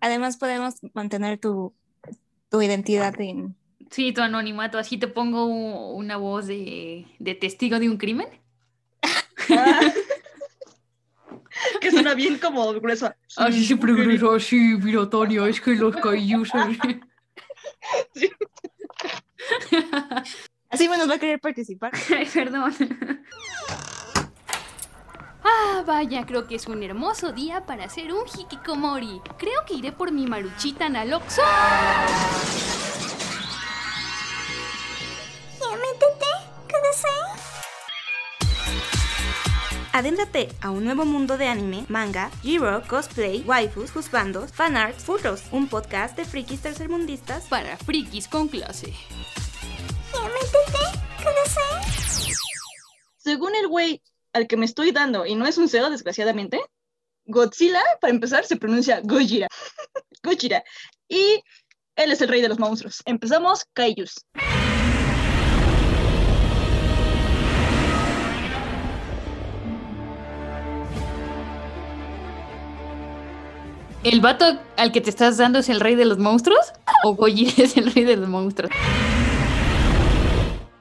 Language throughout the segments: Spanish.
Además podemos mantener tu, tu identidad en... Sí, tu anonimato, así te pongo una voz de, de testigo de un crimen. que suena bien como gruesa. Así siempre grueso, así, mira, Tania, es que los cayús. Sí. Así nos va a querer participar. Ay, perdón. Ah, vaya, creo que es un hermoso día para hacer un hikikomori. Creo que iré por mi maruchita Naloxo. Adéntrate a un nuevo mundo de anime, manga, G-Rock, cosplay, waifus, husbandos, fanarts, furros, un podcast de frikis tercermundistas Para frikis con clase. Según el güey al que me estoy dando, y no es un cero, desgraciadamente, Godzilla, para empezar, se pronuncia Gojira. Gojira. Y él es el rey de los monstruos. Empezamos, Kaijus. ¿El vato al que te estás dando es el rey de los monstruos? ¿O Gojira es el rey de los monstruos?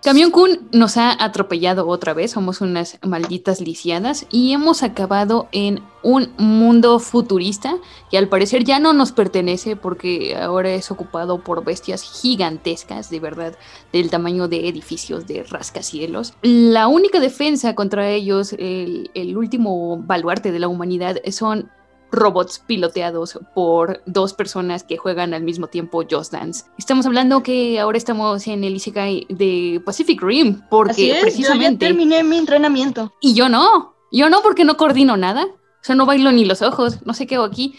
Camión Kun nos ha atropellado otra vez, somos unas malditas lisiadas y hemos acabado en un mundo futurista que al parecer ya no nos pertenece porque ahora es ocupado por bestias gigantescas, de verdad, del tamaño de edificios de rascacielos. La única defensa contra ellos, el, el último baluarte de la humanidad, son robots piloteados por dos personas que juegan al mismo tiempo Just Dance. Estamos hablando que ahora estamos en el Isekai de Pacific Rim, porque es, yo ya precisamente... terminé mi entrenamiento. Y yo no, yo no porque no coordino nada, o sea, no bailo ni los ojos, no sé qué hago aquí.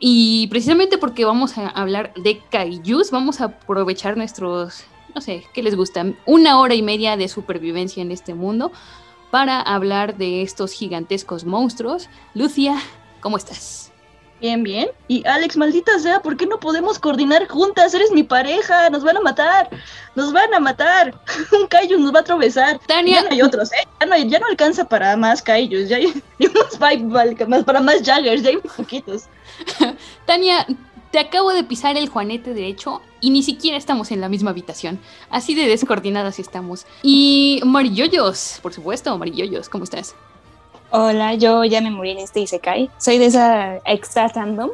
Y precisamente porque vamos a hablar de kaijus, vamos a aprovechar nuestros, no sé, ¿qué les gusta? Una hora y media de supervivencia en este mundo para hablar de estos gigantescos monstruos. Lucia, ¿cómo estás? Bien, bien. Y Alex, maldita sea, ¿por qué no podemos coordinar juntas? Eres mi pareja, nos van a matar, nos van a matar. Un Kaiju nos va a atravesar. Tania. Ya no hay otros, ¿eh? Ya no, hay- ya no alcanza para más Kaijus, ya hay, hay unos vibe- más para más Jaggers, ya hay muy poquitos. Tania, te acabo de pisar el juanete derecho y ni siquiera estamos en la misma habitación. Así de descoordinadas estamos. Y Mariyoyos, por supuesto, Mariyoyos, ¿cómo estás? Hola, yo ya me morí en este Isekai. Soy de esa extra fandom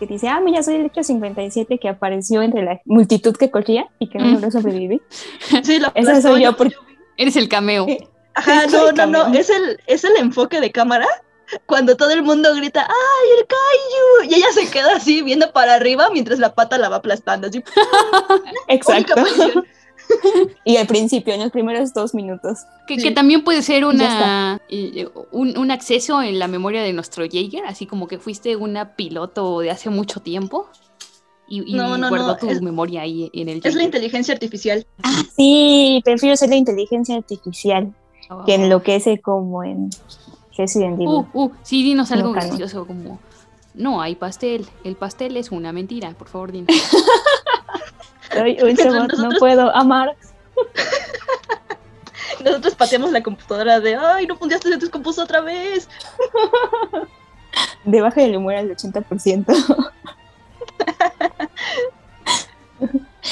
que dice, ah, mira, soy el hecho 57 que apareció entre la multitud que corría y que no Mm. logró sobrevivir. Sí, la Esa soy yo, porque Eres el cameo. Ajá, Sí, no, no, no, es el, es el enfoque de cámara cuando todo el mundo grita, ¡ay, el Kaiju! Y ella se queda así viendo para arriba mientras la pata la va aplastando. Así, Exacto. y al principio, en los primeros dos minutos. Que, Sí. que también puede ser una, un, un acceso en la memoria de nuestro Jaeger, así como que fuiste una piloto de hace mucho tiempo y, y No, no, guardó no, tu es- memoria ahí en el Es la inteligencia artificial. Ah, sí, prefiero ser la inteligencia artificial Oh. que enloquece como en Resident Evil. Uh, uh, sí, dinos algo gracioso como... No hay pastel, el pastel es una mentira, por favor, dinos. Soy un robot, no puedo amar. Nosotros pateamos la computadora de, ¡ay, no pudiste hacer tus compus otra vez! Debajo del humor al 80%.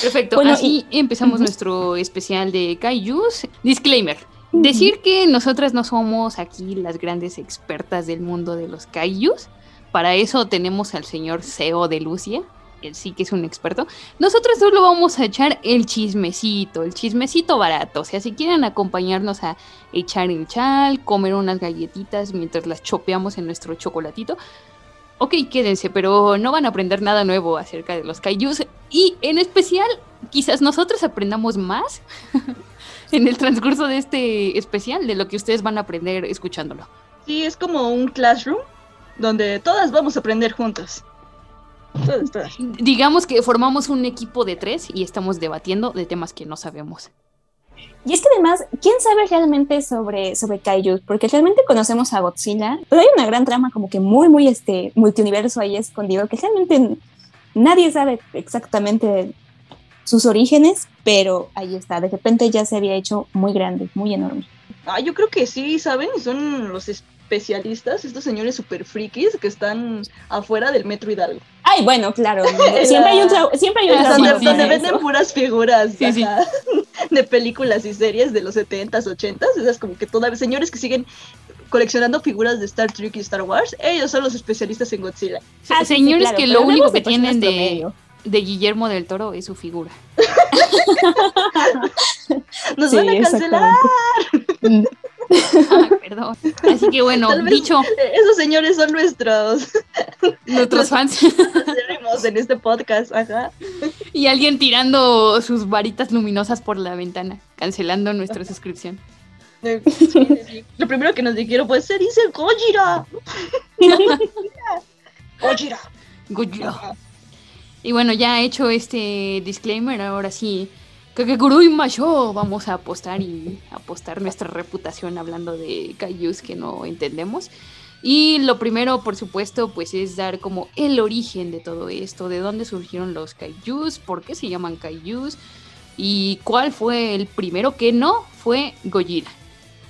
Perfecto, Bueno, así empezamos Ujú. nuestro especial de Kaijus. Disclaimer. Decir que nosotras no somos aquí las grandes expertas del mundo de los Kaijus. Para eso tenemos al señor CEO de Lucia. Él sí que es un experto. Nosotros solo vamos a echar el chismecito, el chismecito barato. O sea, si quieren acompañarnos a echar el chal, comer unas galletitas mientras las chopeamos en nuestro chocolatito, ok, quédense, pero no van a aprender nada nuevo acerca de los kaijus. Y en especial, quizás nosotros aprendamos más en el transcurso de este especial de lo que ustedes van a aprender escuchándolo. Sí, es como un classroom donde todas vamos a aprender juntas. Todas, todas. Digamos que formamos un equipo de tres y estamos debatiendo de temas que no sabemos. Y es que además, ¿quién sabe realmente sobre, sobre Kaiju? Porque realmente conocemos a Godzilla, pero hay una gran trama como que muy, muy este multiuniverso ahí escondido, que realmente nadie sabe exactamente sus orígenes, pero ahí está, de repente ya se había hecho muy grande, muy enorme. Ah, yo creo que sí, ¿saben? Son los especialistas, estos señores super frikis que están afuera del Metro Hidalgo. Ay, bueno, claro, siempre hay un, siempre hay un donde, sí, donde para venden puras figuras Sí, sí. ajá, de películas y series de los 70s, 80s. Esas como que todavía señores que siguen coleccionando figuras de Star Trek y Star Wars. Ellos son los especialistas en Godzilla. Ah, sí, sí, Señores claro, que lo único que tienen de, de Guillermo del Toro es su figura. Nos Sí, van a cancelar. Ah, perdón. Así que bueno, Tal dicho Esos señores son nuestros nuestros fans en este podcast. Ajá. y alguien tirando sus varitas luminosas por la ventana, cancelando nuestra suscripción. Lo primero que nos dijeron fue, se dice Gojira. Gojira. Godzilla. Y bueno, ya hecho este disclaimer, ahora sí, Kakegurui Masho, vamos a apostar y apostar nuestra reputación hablando de kaijus que no entendemos. Y lo primero, por supuesto, pues es dar como el origen de todo esto, de dónde surgieron los kaijus, por qué se llaman kaijus y cuál fue el primero que no fue Gojira.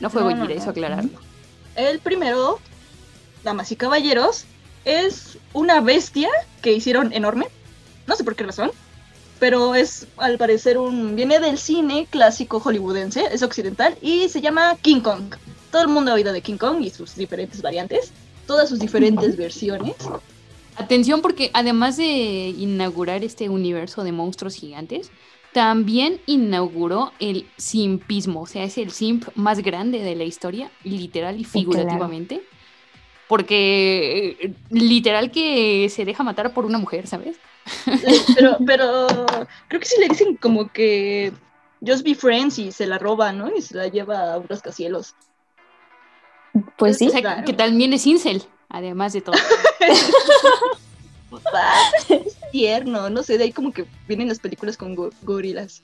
No fue No, no. eso aclararlo. El primero, damas y caballeros, es una bestia que hicieron enorme. No sé por qué razón. Pero es, al parecer, un. viene del cine clásico hollywoodense, es occidental, y se llama King Kong. Todo el mundo ha oído de King Kong y sus diferentes variantes, todas sus diferentes versiones. Atención porque además de inaugurar este universo de monstruos gigantes, también inauguró el simpismo, o sea, es el simp más grande de la historia, literal y figurativamente. Porque eh, literal que se deja matar por una mujer, ¿sabes? Pero, pero creo que sí le dicen como que just be friends y se la roba, ¿no? Y se la lleva a un rascacielos. Pues sí. o sea, claro. que también es incel, además de todo. Es tierno, no sé, de ahí como que vienen las películas con go- gorilas.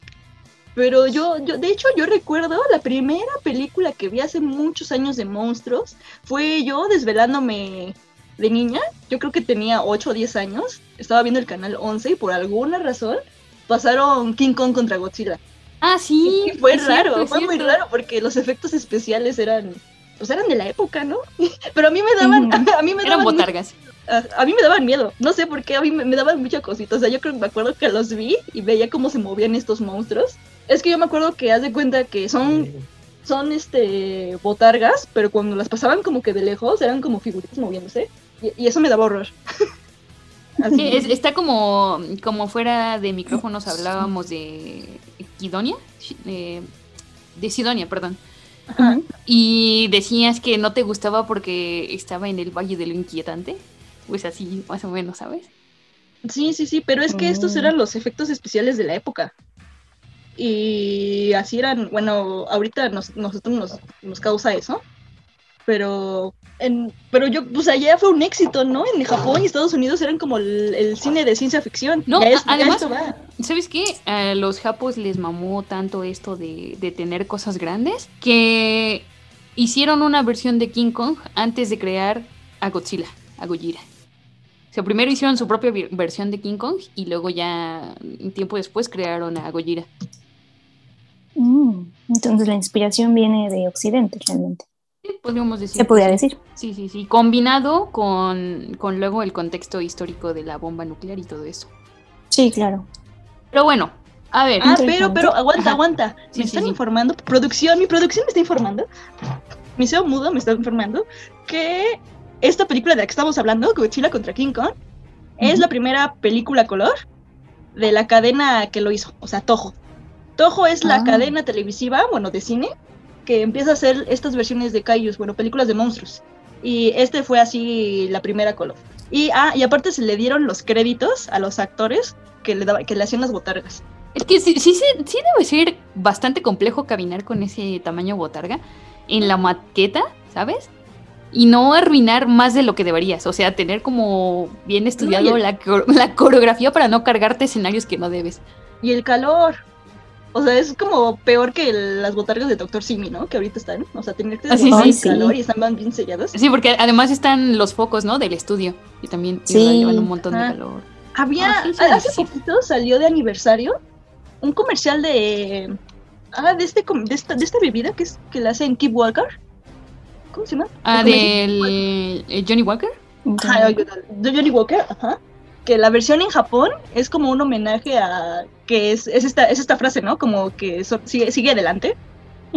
Pero yo, yo, de hecho, yo recuerdo la primera película que vi hace muchos años de monstruos. Fue yo desvelándome de niña. Yo creo que tenía 8 o 10 años. Estaba viendo el canal 11 y por alguna razón pasaron King Kong contra Godzilla. Ah, sí. Y fue raro, cierto, fue muy raro porque los efectos especiales eran, pues eran de la época, ¿no? Pero a mí me daban, a mí me Eran daban botargas. a, a mí me daban miedo. No sé por qué, a mí me, me daban mucha cosita. O sea, yo creo que me acuerdo que los vi y veía cómo se movían estos monstruos. Es que yo me acuerdo que haz de cuenta que son, son este botargas, pero cuando las pasaban como que de lejos eran como figuritas moviéndose. Y, y eso me daba horror. Así. Sí, es- está como, como fuera de micrófonos hablábamos de Kidonia, eh, de Sidonia, perdón. Ajá. Y decías que no te gustaba porque estaba en el Valle de lo Inquietante. Pues así, más o menos, ¿sabes? Sí, sí, sí, pero es que estos Mm. eran los efectos especiales de la época. Y así eran, bueno, ahorita nos, nosotros nos, nos causa eso. Pero, en, pero yo, pues allá fue un éxito, ¿no? En Japón y Estados Unidos eran como el, el cine de ciencia ficción. No, es- además- va. ¿Sabes qué? A los japos les mamó tanto esto de, de tener cosas grandes que hicieron una versión de King Kong antes de crear a Godzilla, a Gojira. O sea, primero hicieron su propia versión de King Kong y luego ya un tiempo después crearon a Gojira. Mm, Entonces la inspiración viene de Occidente realmente. Sí, podríamos decir. Se podría decir. Sí, sí, sí. Combinado con, con luego el contexto histórico de la bomba nuclear y todo eso. Sí, claro. Pero bueno, a ver. Ah, pero, pero, aguanta, Ajá. aguanta. Sí, Me sí, están sí. informando, producción, mi producción me está informando. Mi SEO mudo me está informando que esta película de la que estamos hablando, Godzilla contra King Kong, es la primera película color de la cadena que lo hizo, o sea, Toho. Toho es la Ah. cadena televisiva, bueno, de cine, que empieza a hacer estas versiones de kaijus, bueno, películas de monstruos. Y este fue así la primera a color. Y, ah, y aparte se le dieron los créditos a los actores que le, daba, que le hacían las botargas. Es que sí, sí, sí debe ser bastante complejo caminar con ese tamaño botarga en la maqueta, ¿sabes? y no arruinar más de lo que deberías. O sea, tener como bien estudiado el- la, la coreografía para no cargarte escenarios que no debes. Y el calor. O sea, es como peor que las botargas de Doctor Simi, ¿no? Que ahorita están. O sea, tener que Ah, sí, sí. calor y están bien sellados. Sí, porque además están los focos, ¿no? Del estudio. Y también llevan un montón de Ah. calor. Había, Ah, hace poquito salió de aniversario un comercial de. Ah, de, este, de, esta, de esta bebida que, es, que la hacen Keep Walker. ¿Cómo se llama? Ah, del eh, Johnny Walker. Ajá, de Johnny Walker, ajá. Que la versión en Japón es como un homenaje a. que es, es, esta, es esta frase, ¿no? Como que so- sigue, sigue adelante.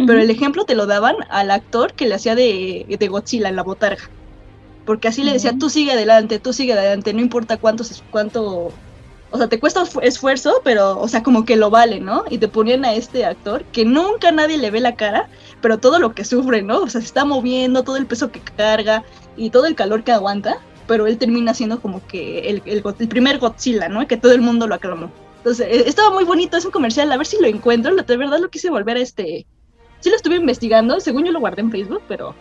Pero el ejemplo te lo daban al actor que le hacía de, de Godzilla en la botarga. Porque así le decía, tú sigue adelante, tú sigue adelante, no importa cuánto, cuánto, o sea, te cuesta esfu- esfuerzo, pero, o sea, como que lo vale, ¿no? Y te ponían a este actor que nunca nadie le ve la cara, pero todo lo que sufre, ¿no? O sea, se está moviendo, todo el peso que carga y todo el calor que aguanta, pero él termina siendo como que el, el, el primer Godzilla, ¿no? Que todo el mundo lo aclamó. Entonces, eh, estaba muy bonito, es un comercial, a ver si lo encuentro, la- de verdad lo quise volver a este... Sí lo estuve investigando, según yo lo guardé en Facebook, pero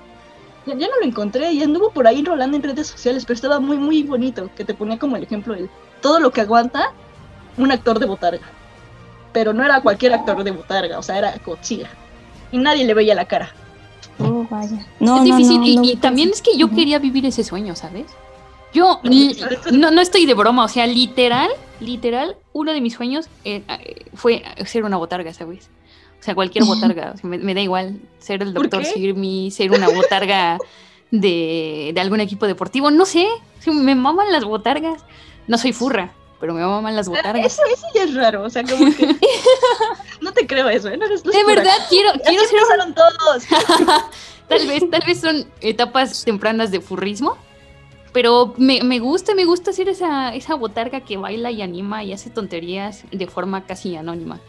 ya, ya no lo encontré y anduvo por ahí rolando en redes sociales, pero estaba muy, muy bonito, que te ponía como el ejemplo de todo lo que aguanta un actor de botarga. Pero no era cualquier actor de botarga, o sea, era Godzilla. Y nadie le veía la cara. Oh, vaya. No, es no, difícil. no, y, no y me también es que yo quería vivir ese sueño, ¿sabes? Yo No, eso- no, no estoy de broma, o sea, literal, literal, uno de mis sueños eh, eh, fue ser una botarga, ¿sabes? O sea, cualquier botarga, o sea, me, me da igual ser el ¿Por doctor? Sirmi, ser una botarga de, de algún equipo deportivo, no sé, me maman las botargas. No soy furra, pero me maman las Ah, botargas. Eso, eso ya es raro, o sea, como que... no te creo eso, ¿eh? No eres De verdad, quiero, Así quiero ser empezaron todos. Tal vez, tal vez son etapas tempranas de furrismo, pero me, me gusta, me gusta ser esa, esa botarga que baila y anima y hace tonterías de forma casi anónima.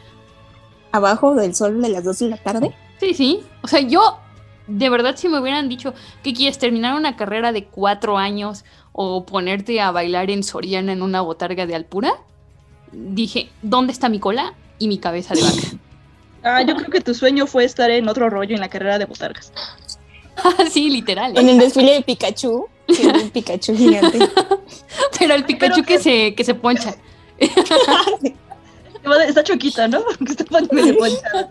Abajo del sol de las 2 de la tarde. Sí, sí. O sea, yo, de verdad, si me hubieran dicho que quieres terminar una carrera de cuatro años o ponerte a bailar en Soriana en una botarga de Alpura, dije, ¿dónde está mi cola y mi cabeza de vaca? Ah, yo creo que tu sueño fue estar en otro rollo en la carrera de botargas. sí, literal. En el desfile de Pikachu. Sí, un Pikachu gigante. Pero el Pikachu Pero que que- se, que se poncha. Está choquita, ¿no? Que está medio ponchada.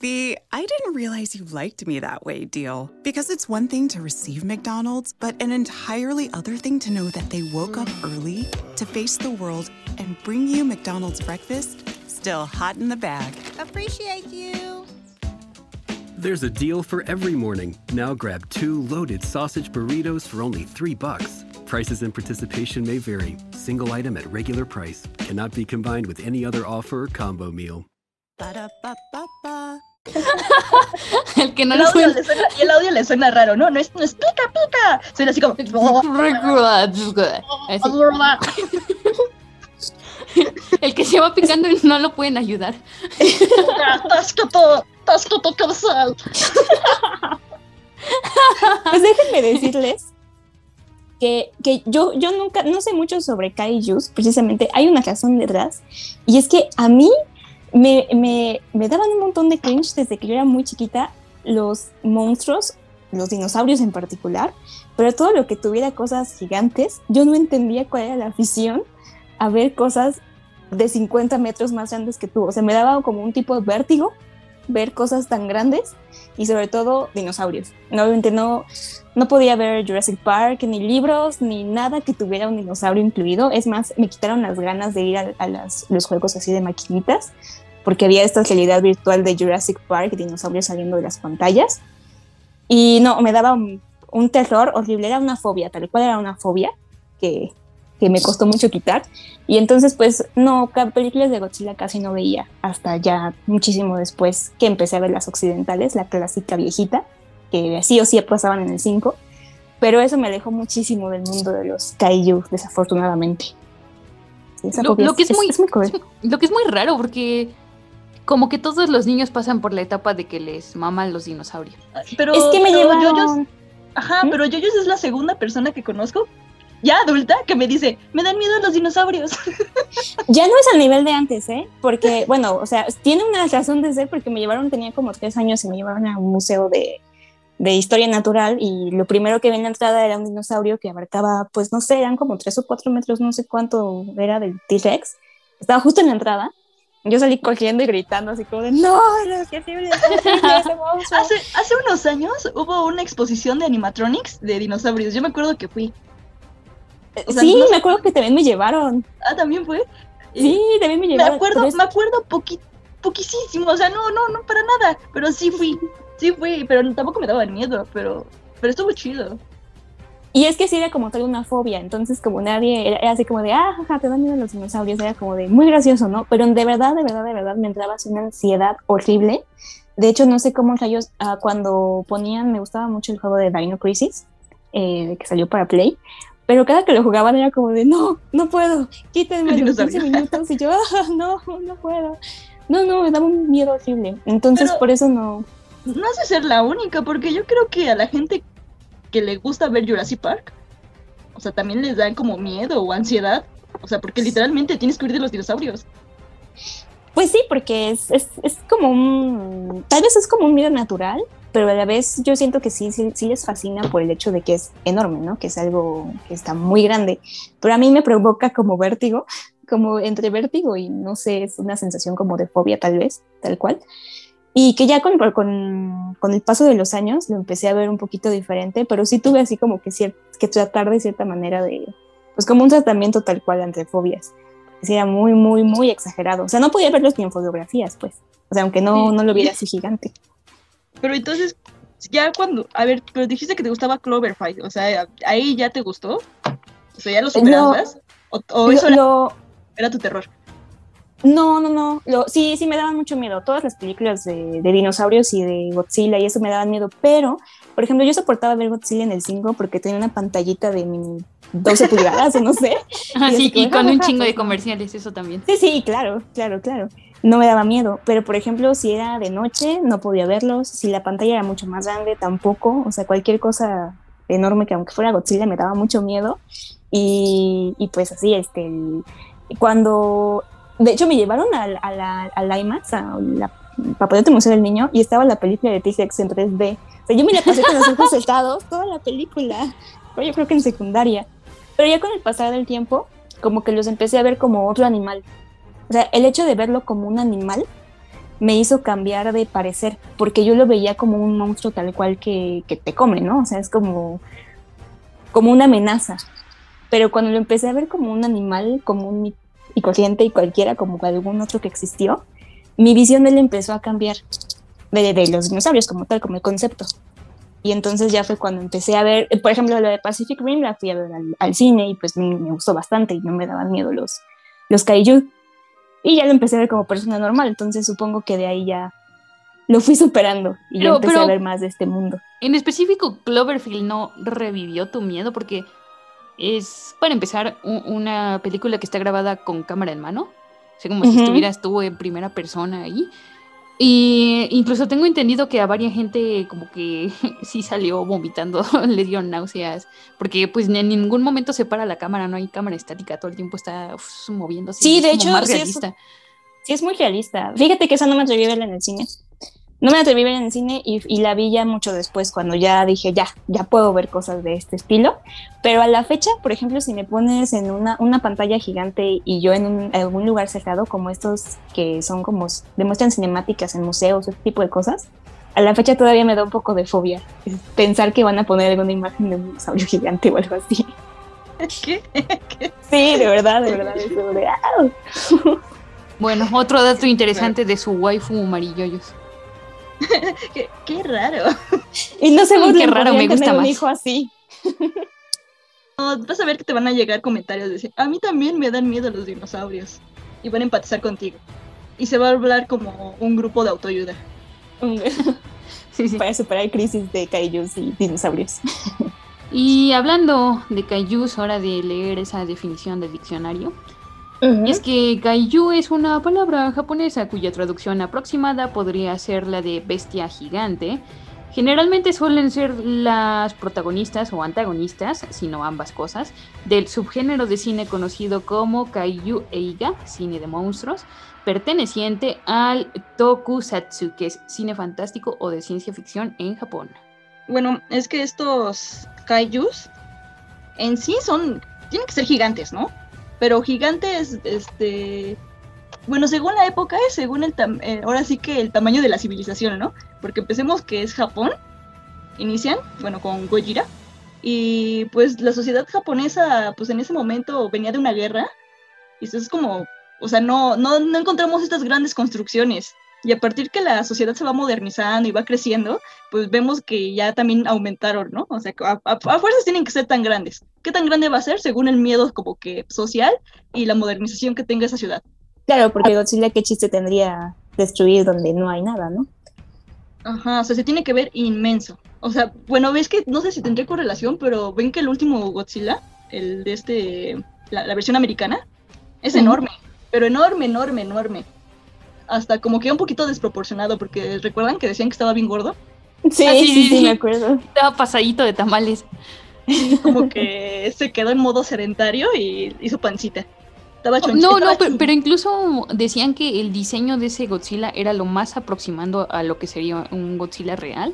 The I didn't realize you liked me that way deal. Because it's one thing to receive McDonald's, but an entirely other thing to know that they woke up early to face the world and bring you McDonald's breakfast still hot in the bag. Appreciate you. There's a deal for every morning. Now grab two loaded sausage burritos for only three bucks. Prices and participation may vary. Single item at regular price cannot be combined with any other offer or combo meal. El que no El lo audio le suena, y el audio le suena raro, ¿no? No es, no es pica, pica. Suena así como. Así. El que se va picando y no lo pueden ayudar. Tascoto, tascoto cabezal. Pues déjenme decirles que, que yo, yo nunca, no sé mucho sobre kaijus, precisamente hay una razón detrás, y es que a mí me, me, me daban un montón de cringe desde que yo era muy chiquita los monstruos, los dinosaurios en particular, pero todo lo que tuviera cosas gigantes, yo no entendía cuál era la afición a ver cosas de 50 metros más grandes que tú, o sea, me daba como un tipo de vértigo ver cosas tan grandes y sobre todo dinosaurios. Obviamente no, no podía ver Jurassic Park, ni libros, ni nada que tuviera un dinosaurio incluido. Es más, me quitaron las ganas de ir a, los juegos así de maquinitas, porque había esta realidad virtual de Jurassic Park, dinosaurios saliendo de las pantallas. Y no, me daba un, un terror horrible, era una fobia, tal cual era una fobia que, que me costó mucho quitar. Y entonces, pues, no, películas de Godzilla casi no veía hasta ya muchísimo después que empecé a ver las occidentales, la clásica viejita, que sí o sí pasaban en el 5. Pero eso me alejó muchísimo del mundo de los kaiju, desafortunadamente. Lo, que es, muy, lo que es muy raro porque como que todos los niños pasan por la etapa de que les maman los dinosaurios. Pero, Es que me pero llevaron... Yoyos- ajá, ¿Mm? pero Yoyos es la segunda persona que conozco, ya adulta, que me dice, me dan miedo los dinosaurios. Ya no es al nivel de antes, ¿eh? Porque, bueno, o sea, tiene una razón de ser porque me llevaron, tenía como tres años y me llevaron a un museo de, de historia natural y lo primero que vi en la entrada era un dinosaurio que abarcaba, pues no sé, eran como tres o cuatro metros, no sé cuánto era del T-Rex. Estaba justo en la entrada. Yo salí corriendo y gritando así como de, no, no, qué horrible, hace, hace unos años hubo una exposición de animatronics de dinosaurios. Yo me acuerdo que fui. Sí, me acuerdo que también me llevaron. Ah, también fue. Sí, también me llevaron. Me acuerdo, me acuerdo poquísimo, o sea, no, no, no para nada, pero sí fui. Sí fui, pero tampoco me daba miedo, pero, pero estuvo chido. Y es que sí era como tal una fobia, entonces como nadie, era, así como de, ah, jaja, te dan miedo los dinosaurios, era como de muy gracioso, ¿no? Pero de verdad, de verdad, de verdad me entraba así una ansiedad horrible. De hecho, no sé cómo rayos, uh, cuando ponían, me gustaba mucho el juego de Dino Crisis, eh, que salió para Play, pero cada que lo jugaban era como de, no, no puedo, quítenme los 15 minutos, y yo, ah, no, no puedo. No, no, me daba un miedo horrible, entonces por eso no no hace ser la única, porque yo creo que a la gente que le gusta ver Jurassic Park, o sea, también les dan como miedo o ansiedad. O sea, porque literalmente tienes que huir de los dinosaurios. Pues sí, porque es, es, es, como un. Tal vez es como un miedo natural, pero a la vez yo siento que sí, sí, sí les fascina por el hecho de que es enorme, ¿no? Que es algo que está muy grande. Pero a mí me provoca como vértigo, como entre vértigo y no sé, es una sensación como de fobia, tal vez, tal cual. Y que ya con, con, con, el paso de los años lo empecé a ver un poquito diferente, pero sí tuve así como que, que tratar de cierta manera de, pues como un tratamiento tal cual ante fobias. Que era muy, muy, muy exagerado. O sea, no podía verlos ni en fotografías, pues. O sea, aunque no, no lo viera así gigante. Pero entonces, ya cuando, a ver, pero dijiste que te gustaba Cloverfield, o sea, ahí ya te gustó. O sea, ya lo superabas. o, eso era tu terror. No, no, no. Lo, sí, sí me daban mucho miedo. Todas las películas de, dinosaurios y de Godzilla y eso me daban miedo. Pero, por ejemplo, yo soportaba ver Godzilla en el 5 porque tenía una pantallita de 12 pulgadas o no sé. y, y con un chingo de comerciales, eso también. Sí, sí, claro, claro, claro. No me daba miedo. Pero, por ejemplo, si era de noche, no podía verlos. Si la pantalla era mucho más grande, tampoco. O sea, cualquier cosa enorme que aunque fuera Godzilla me daba mucho miedo. Y, pues así, este, cuando de hecho, me llevaron a, la, a IMAX, a la Papalote Museo del Niño, y estaba la película de T-Rex en 3D. O sea, yo me la pasé con los ojos saltados toda la película. Pero yo creo que en secundaria. Pero ya con el pasar del tiempo, como que los empecé a ver como otro animal. O sea, el hecho de verlo como un animal me hizo cambiar de parecer, porque yo lo veía como un monstruo tal cual que, que te come, ¿no? O sea, es como, como una amenaza. Pero cuando lo empecé a ver como un animal, como un y corriente y cualquiera como algún otro que existió, mi visión de él empezó a cambiar de, de, los dinosaurios como tal, como el concepto. Y entonces ya fue cuando empecé a ver, por ejemplo, lo de Pacific Rim la fui a ver al, cine y pues me, gustó bastante y no me daban miedo los, los kaiju. Y ya lo empecé a ver como persona normal, entonces supongo que de ahí ya lo fui superando y ya empecé a ver más de este mundo. En específico, Cloverfield no revivió tu miedo porque es, para empezar, una película que está grabada con cámara en mano. O sea, como si estuvieras tú en primera persona ahí. Y incluso tengo entendido que a varias gente como que sí salió vomitando, le dio náuseas, porque pues en ningún momento se para la cámara, no hay cámara estática, todo el tiempo está moviéndose. Sí, de hecho, sí es, sí es, muy realista. Fíjate que esa no me atreví a verla en el cine no me atreví a ver en el cine y, la vi ya mucho después, cuando ya dije, ya, ya puedo ver cosas de este estilo. Pero a la fecha, por ejemplo, si me pones en una, una pantalla gigante y yo en algún lugar cerrado, como estos que son como, demuestran cinemáticas en museos, ese tipo de cosas, a la fecha todavía me da un poco de fobia pensar que van a poner alguna imagen de un dinosaurio gigante o algo así. ¿Qué? Sí, de verdad, de verdad. bueno, otro dato interesante de su waifu amarilloyos. qué, raro. Y no sé qué raro, me gusta más. un hijo así. vas a ver que te van a llegar comentarios de decir, a mí también me dan miedo los dinosaurios. Y van a empatizar contigo. Y se va a hablar como un grupo de autoayuda. sí, sí. Para superar crisis de kaijus y dinosaurios. Y hablando de kaijus, hora de leer esa definición del diccionario. Y es que kaiju es una palabra japonesa cuya traducción aproximada podría ser la de bestia gigante. Generalmente suelen ser las protagonistas o antagonistas, sino ambas cosas, del subgénero de cine conocido como Kaiju Eiga, cine de monstruos, perteneciente al Tokusatsu, que es cine fantástico o de ciencia ficción en Japón. Bueno, es que estos kaijus en sí son, tienen que ser gigantes, ¿no? Pero gigantes, este, bueno, según la época, es según el, eh, ahora sí que el tamaño de la civilización, ¿no? Porque empecemos que es Japón, inician, bueno, con Gojira, y pues la sociedad japonesa, pues en ese momento venía de una guerra, y eso es como, o sea, no, no, no encontramos estas grandes construcciones. Y a partir que la sociedad se va modernizando y va creciendo, pues vemos que ya también aumentaron, ¿no? O sea, a, a, fuerzas tienen que ser tan grandes. ¿Qué tan grande va a ser según el miedo como que social y la modernización que tenga esa ciudad? Claro, porque Godzilla qué chiste tendría destruir donde no hay nada, ¿no? Ajá, o sea, se tiene que ver inmenso. O sea, bueno, ves que no sé si tendría correlación, pero ven que el último Godzilla, el de este, la, versión americana, es enorme, pero enorme, enorme, enorme hasta como que un poquito desproporcionado, porque recuerdan que decían que estaba bien gordo. Sí, ah, sí, sí, me acuerdo. Estaba pasadito de tamales. como que se quedó en modo sedentario y hizo pancita. Estaba no, no, pero, incluso decían que el diseño de ese Godzilla era lo más aproximando a lo que sería un Godzilla real,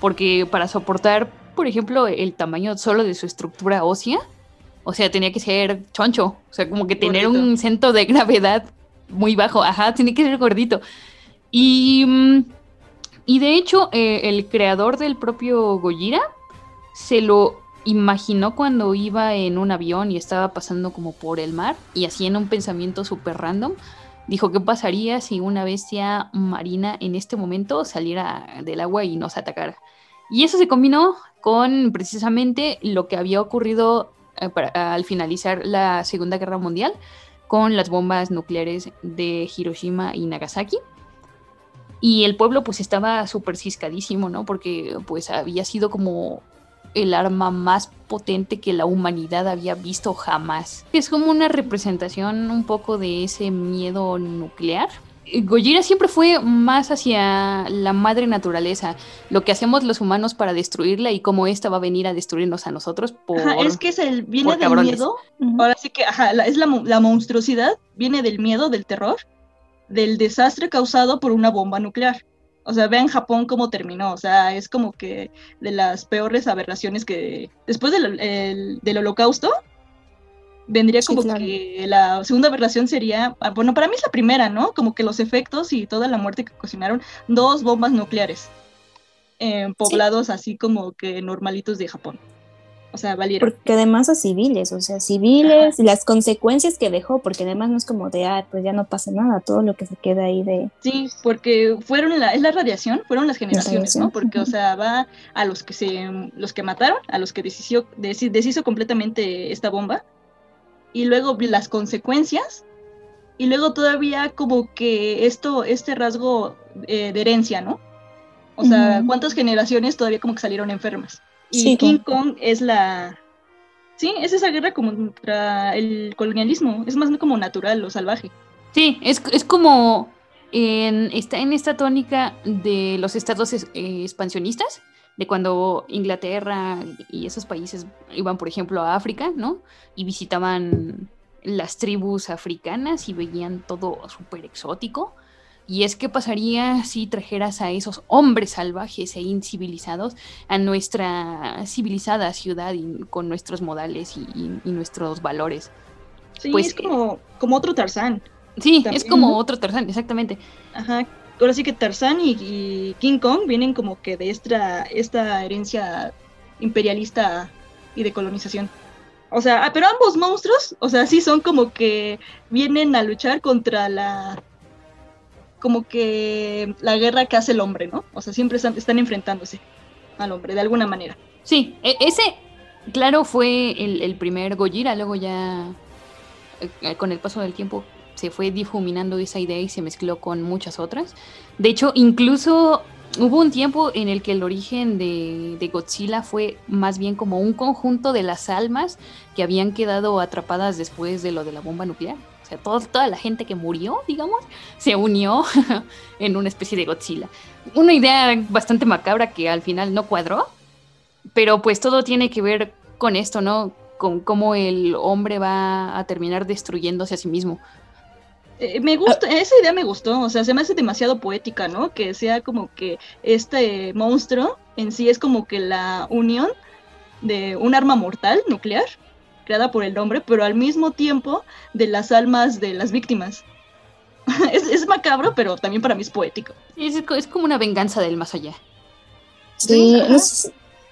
porque para soportar, por ejemplo, el tamaño solo de su estructura ósea, o sea, tenía que ser choncho, o sea, como que tener un centro de gravedad muy bajo, ajá, tiene que ser gordito. Y, mm, y de hecho, eh, el creador del propio Gojira se lo imaginó cuando iba en un avión y estaba pasando como por el mar y así en un pensamiento súper random. Dijo, ¿qué pasaría si una bestia marina en este momento saliera del agua y nos atacara? Y eso se combinó con precisamente lo que había ocurrido eh, al finalizar la Segunda Guerra Mundial, con las bombas nucleares de Hiroshima y Nagasaki. Y el pueblo pues estaba súper ciscadísimo, ¿no? Porque pues había sido como el arma más potente que la humanidad había visto jamás. Es como una representación un poco de ese miedo nuclear Gojira siempre fue más hacia la madre naturaleza, lo que hacemos los humanos para destruirla y cómo esta va a venir a destruirnos a nosotros por es que es el, viene del miedo, ahora sí que ajá, es la, la, monstruosidad, viene del miedo, del terror, del desastre causado por una bomba nuclear. O sea, vean Japón cómo terminó, o sea, es como que de las peores aberraciones que después del, del holocausto, vendría como que la segunda aberración sería, ah, bueno, para mí es la primera, ¿no? Como que los efectos y toda la muerte que cocinaron, dos bombas nucleares en poblados así como que normalitos de Japón. O sea, valieron. Porque además a civiles, o sea, civiles, y las consecuencias que dejó, porque además no es como de, ah, pues ya no pasa nada, todo lo que se queda ahí de... Sí, porque fueron la, es la radiación, fueron las generaciones, ¿no? Porque, o sea, va a los que se, los que mataron, a los que deshizo, deshizo completamente esta bomba, y luego las consecuencias y luego todavía como que esto, este rasgo eh, de herencia, ¿no? O sea, ¿cuántas generaciones todavía como que salieron enfermas? Y King Kong es la... Sí, es esa guerra contra el colonialismo, es más como natural o salvaje. Sí, es, como en, está en esta tónica de los estados eh, expansionistas, de cuando Inglaterra y esos países iban, por ejemplo, a África, ¿no? Y visitaban las tribus africanas y veían todo súper exótico. Y es que pasaría si trajeras a esos hombres salvajes e incivilizados a nuestra civilizada ciudad y con nuestros modales y, nuestros valores. Sí, pues, es como, como otro Tarzán. Sí, es como otro Tarzán, exactamente. Ajá, ahora sí que Tarzán y, King Kong vienen como que de esta, esta herencia imperialista y de colonización. O sea, ah, pero ambos monstruos, o sea, sí son como que vienen a luchar contra la como que la guerra que hace el hombre, ¿no? O sea, siempre están, están enfrentándose al hombre, de alguna manera. Sí, e, ese, claro, fue el, el primer Gojira, luego ya eh, con el paso del tiempo se fue difuminando esa idea y se mezcló con muchas otras. De hecho, incluso hubo un tiempo en el que el origen de, Godzilla fue más bien como un conjunto de las almas que habían quedado atrapadas después de lo de la bomba nuclear. O sea, toda la gente que murió, digamos, se unió en una especie de Godzilla. Una idea bastante macabra que al final no cuadró, pero pues todo tiene que ver con esto, ¿no? Con cómo el hombre va a terminar destruyéndose a sí mismo Eh, me gusta, esa idea me gustó, o sea, se me hace demasiado poética, ¿no? Que sea como que este monstruo en sí es como que la unión de un arma mortal nuclear creada por el hombre, pero al mismo tiempo de las almas de las víctimas. es, es macabro, pero también para mí es poético. Es, es como una venganza del más allá. Sí, no sé si-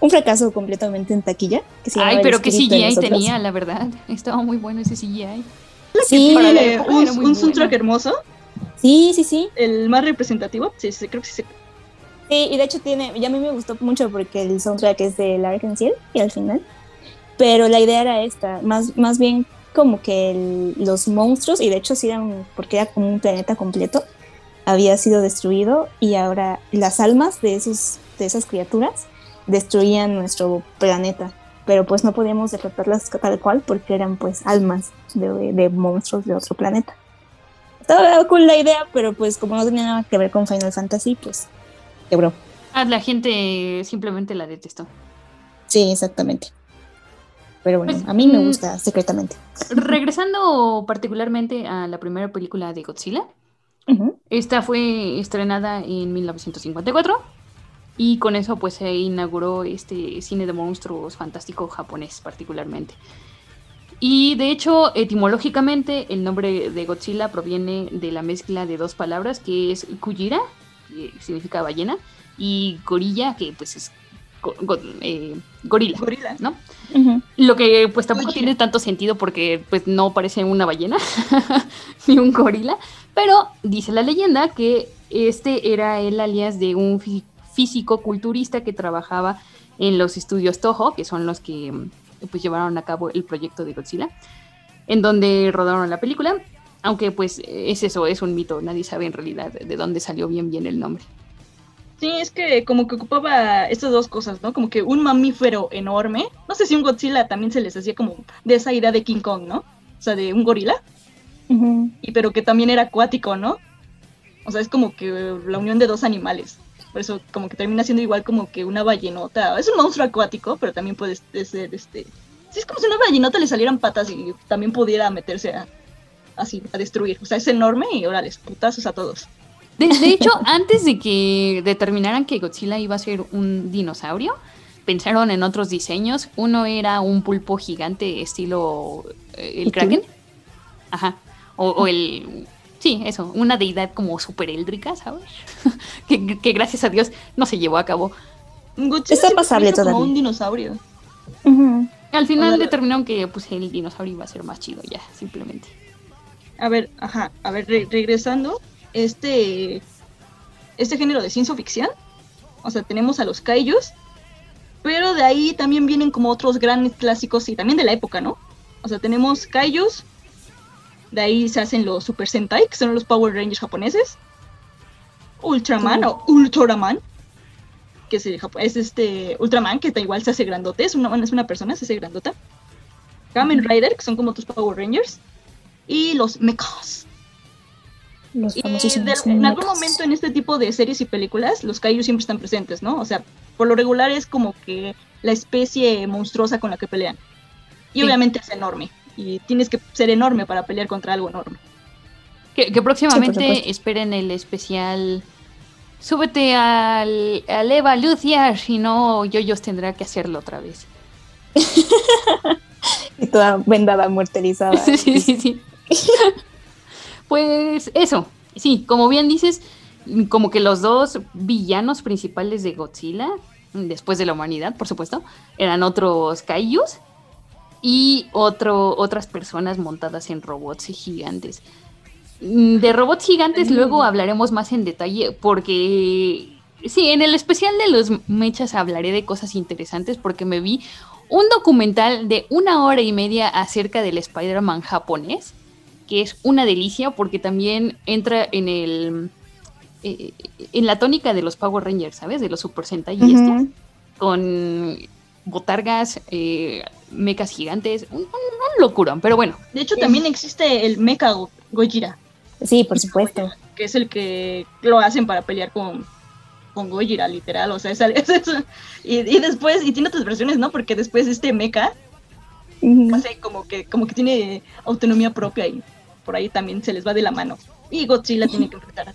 un fracaso completamente en taquilla. Que se Ay, pero qué CGI tenía, la verdad. Estaba muy bueno ese CGI. Sí, para la Eh, época un, era muy un bueno. soundtrack hermoso, sí, sí, sí. el más representativo, sí, sí, creo que sí. Sí, y de hecho tiene, ya a mí me gustó mucho porque el soundtrack es de Lark and Ciel y al final. Pero la idea era esta, más, más bien como que el- los monstruos, y de hecho sí eran, porque era como un planeta completo, había sido destruido y ahora las almas de, esos, de esas criaturas destruían nuestro planeta. Pero pues no podíamos derrotarlas tal cual porque eran pues almas de, de monstruos de otro planeta. Estaba cool la idea, pero pues como no tenía nada que ver con Final Fantasy, pues quebró. Ah, la gente simplemente la detestó. Sí, exactamente. Pero bueno, Pues, a mí me mm, gusta secretamente. Regresando particularmente a la primera película de Godzilla, Ujú. esta fue estrenada en 1954 y con eso pues se inauguró este cine de monstruos fantástico japonés particularmente. Y de hecho, etimológicamente, el nombre de Godzilla proviene de la mezcla de dos palabras que es Kujira, que significa ballena, y gorilla, que pues es go- go- eh, gorila, Gorila. ¿no? Lo que pues tampoco tiene tanto sentido porque pues no parece una ballena ni un gorila, pero dice la leyenda que este era el alias de un físico culturista que trabajaba en los estudios Toho, que son los que mm, pues llevaron a cabo el proyecto de Godzilla, en donde rodaron la película, aunque pues es eso, es un mito, nadie sabe en realidad de dónde salió bien bien el nombre. Sí, es que como que ocupaba estas dos cosas, ¿no? Como que un mamífero enorme. No sé si un Godzilla también se les hacía como de esa idea de King Kong, ¿no? O sea, de un gorila, y pero que también era acuático, ¿no? O sea, es como que la unión de dos animales. Por eso como que termina siendo igual como que una ballenota. Es un monstruo acuático, pero también puede ser este... Sí, es como si a una ballenota le salieran patas y también pudiera meterse a, así, a destruir. O sea, es enorme y órale, putazos a todos. De, de hecho, antes de que determinaran que Godzilla iba a ser un dinosaurio, pensaron en otros diseños. Uno era un pulpo gigante estilo eh, el. Kraken. Ajá. O, o el... Sí, eso, una deidad como super éldrica, ¿sabes? que, que gracias a Dios no se llevó a cabo. Godzilla Está pasable hizo como todavía. un dinosaurio. Ujú. Al final Órale. determinaron que pues el dinosaurio iba a ser más chido ya, simplemente. A ver, ajá, a ver, re- regresando, este, este género de ciencia ficción, o sea, tenemos a los kaijus, pero de ahí también vienen como otros grandes clásicos y también de la época, ¿no? O sea, tenemos kaijus, de ahí se hacen los Super Sentai, que son los Power Rangers japoneses, Ultraman o Ultraman, que es, el japo- es este Ultraman, que da igual se hace grandote, es una, es una persona, se hace grandota. Kamen Rider, que son como tus Power Rangers, y los mechas. Los Y famosísimos de- en algún momento en este tipo de series y películas, los kaiju siempre están presentes, ¿no? O sea, por lo regular es como que la especie monstruosa con la que pelean. Y Sí. obviamente es enorme. Y tienes que ser enorme para pelear contra algo enorme. Que, que próximamente esperen el especial. Súbete al, al Eva Lucia, si no, Yoyos tendrá que hacerlo otra vez. y toda vendada, muerterizada. sí, sí, sí. pues eso, sí, como bien dices, como que los dos villanos principales de Godzilla, después de la humanidad, por supuesto, eran otros kaijus y otro, otras personas montadas en robots gigantes. Mm, de robots gigantes luego hablaremos más en detalle porque sí, en el especial de los mechas hablaré de cosas interesantes porque me vi un documental de una hora y media acerca del Spider-Man japonés, que es una delicia porque también entra en el eh, en la tónica de los Power Rangers, ¿sabes? De los Super Sentai y este, con botargas, eh, mechas gigantes, un, locurón, pero bueno. De hecho, también existe el mecha Gojira. Sí, por supuesto. Que es el que lo hacen para pelear con, con Gojira, literal, o sea, es, eso. Y, después, y tiene otras versiones, ¿no? Porque después este mecha, como que, como que tiene autonomía propia y por ahí también se les va de la mano. Y Godzilla tiene que enfrentar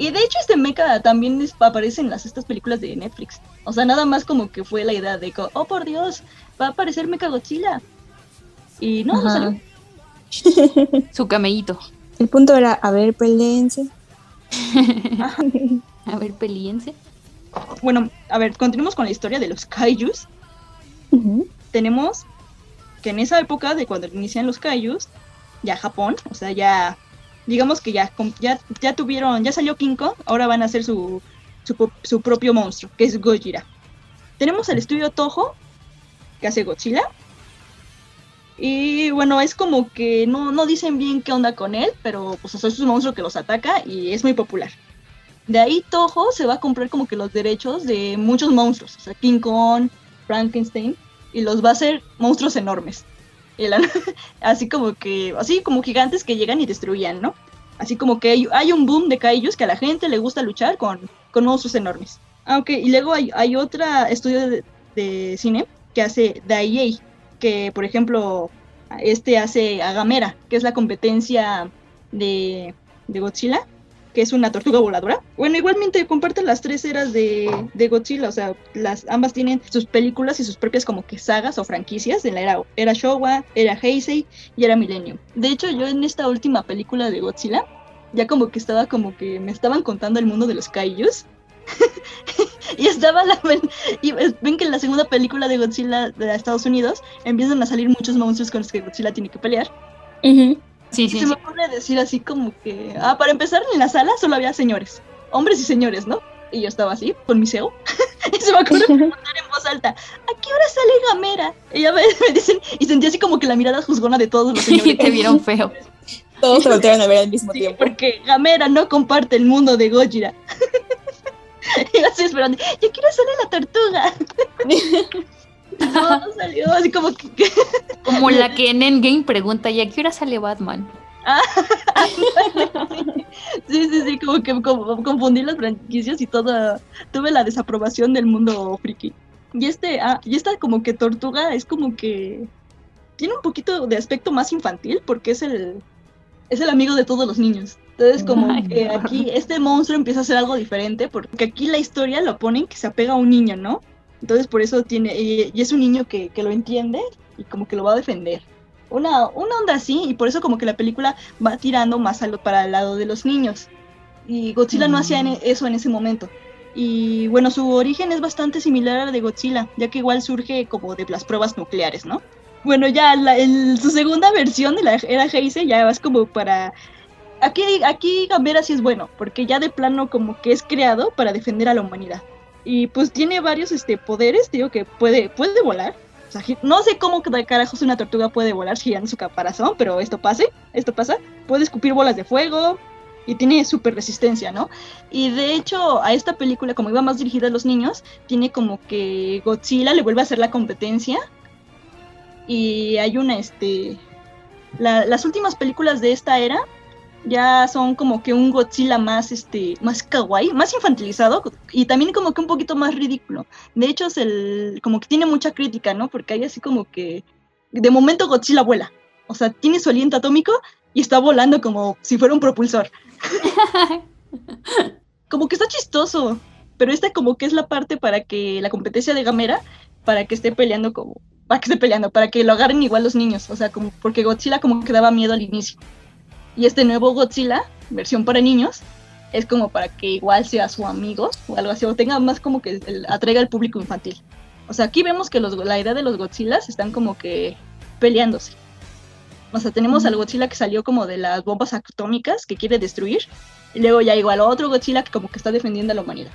y de hecho este mecha también aparece en las estas películas de Netflix. O sea, nada más como que fue la idea de oh por Dios, va a aparecer Mecha Godzilla. Y no, no salió. Su camellito. El punto era, a ver, peleense. a ver, peleense. Bueno, a ver, continuemos con la historia de los kaijus. Tenemos que en esa época de cuando inician los kaijus, ya Japón, o sea, ya digamos que ya, ya, ya tuvieron, ya salió King Kong, ahora van a hacer su, su, propio monstruo, que es Gojira. Tenemos el estudio Toho, que hace Godzilla. Y bueno, es como que no, no dicen bien qué onda con él, pero pues es un monstruo que los ataca y es muy popular. De ahí Toho se va a comprar como que los derechos de muchos monstruos, o sea, King Kong, Frankenstein, y los va a hacer monstruos enormes. así como que, así como gigantes que llegan y destruían, ¿no? Así como que hay, un boom de kaijus que a la gente le gusta luchar con, con monstruos enormes. Aunque, y luego hay, hay otra estudio de, cine que hace Daiei, que por ejemplo, este hace Agamera, que es la competencia de, de Godzilla que es una tortuga voladora. Bueno, igualmente comparten las tres eras de, de, Godzilla, o sea, las, ambas tienen sus películas y sus propias como que sagas o franquicias de la era, era Showa, era Heisei y era Millennium. De hecho, yo en esta última película de Godzilla, ya como que estaba como que me estaban contando el mundo de los kaijus. y estaba la y ven que en la segunda película de Godzilla de Estados Unidos empiezan a salir muchos monstruos con los que Godzilla tiene que pelear. Sí, sí. Se me ocurre decir así como que, ah, para empezar en la sala solo había señores, hombres y señores, ¿no? Y yo estaba así, con mi CEO, y se me ocurre preguntar en voz alta, ¿a qué hora sale Gamera? Y ya me, dicen, y sentí así como que la mirada juzgona de todos los señores. te vieron feo. Todos se voltearon a ver al mismo tiempo. Porque Gamera no comparte el mundo de Gojira. y así esperando, ¿y qué hora sale la tortuga? No, salió así como que... Como la que en Endgame pregunta, ¿y a qué hora sale Batman? sí, sí, sí, como que confundí las franquicias y toda, tuve la desaprobación del mundo friki. Y este, ah, y esta como que tortuga es como que tiene un poquito de aspecto más infantil porque es el, es el amigo de todos los niños. Entonces como que aquí este monstruo empieza a ser algo diferente porque aquí la historia lo ponen que se apega a un niño, ¿no? Entonces por eso tiene, y, es un niño que, lo entiende y como que lo va a defender. Una, una onda así, y por eso como que la película va tirando más a para el lado de los niños. Y Godzilla no hacía mm. eso en ese momento. Y bueno, su origen es bastante similar a la de Godzilla, ya que igual surge como de las pruebas nucleares, ¿no? Bueno, ya la, su segunda versión de la era Heisei ya es como para... Aquí, aquí Gambera sí es bueno, porque ya de plano como que es creado para defender a la humanidad. Y pues tiene varios este, poderes, digo que puede, puede volar. no sé cómo de carajos una tortuga puede volar girando su caparazón, pero esto pase, esto pasa. Puede escupir bolas de fuego y tiene súper resistencia, ¿no? Y de hecho, a esta película, como iba más dirigida a los niños, tiene como que Godzilla le vuelve a hacer la competencia. Y hay una, este. las últimas películas de esta era ya son como que un Godzilla más este más kawaii, más infantilizado y también como que un poquito más ridículo. De hecho es el como que tiene mucha crítica, ¿no? Porque hay así como que de momento Godzilla vuela. O sea, tiene su aliento atómico y está volando como si fuera un propulsor. como que está chistoso, pero esta como que es la parte para que la competencia de Gamera para que esté peleando como, para que esté peleando, para que lo agarren igual los niños, o sea, como porque Godzilla como que daba miedo al inicio. Y este nuevo Godzilla, versión para niños, es como para que igual sea su amigo o algo así, o tenga más como que el- atraiga al público infantil. O sea, aquí vemos que los, la idea de los Godzillas están como que peleándose. O sea, tenemos al Godzilla que salió como de las bombas atómicas que quiere destruir, y luego ya igual otro Godzilla que como que está defendiendo a la humanidad.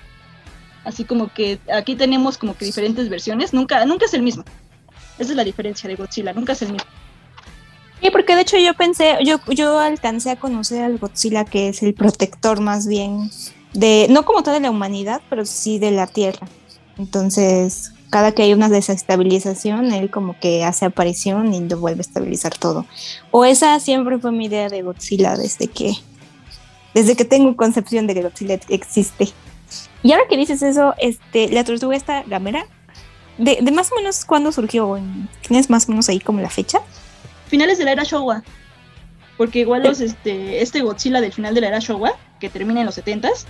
Así como que aquí tenemos como que diferentes versiones, nunca, nunca es el mismo. Esa es la diferencia de Godzilla, nunca es el mismo. Sí, porque de hecho yo pensé, yo, yo alcancé a conocer al Godzilla que es el protector más bien de, no como tal de la humanidad, pero sí de la Tierra. Entonces, cada que hay una desestabilización, él como que hace aparición y lo vuelve a estabilizar todo. O esa siempre fue mi idea de Godzilla desde que, desde que tengo concepción de que Godzilla existe. Y ahora que dices eso, este, la tortuga esta gamera, de, de más o menos cuándo surgió, ¿tienes más o menos ahí como la fecha? Finales de la era Showa. Porque igual los, este, este Godzilla del final de la era Showa, que termina en los 70s,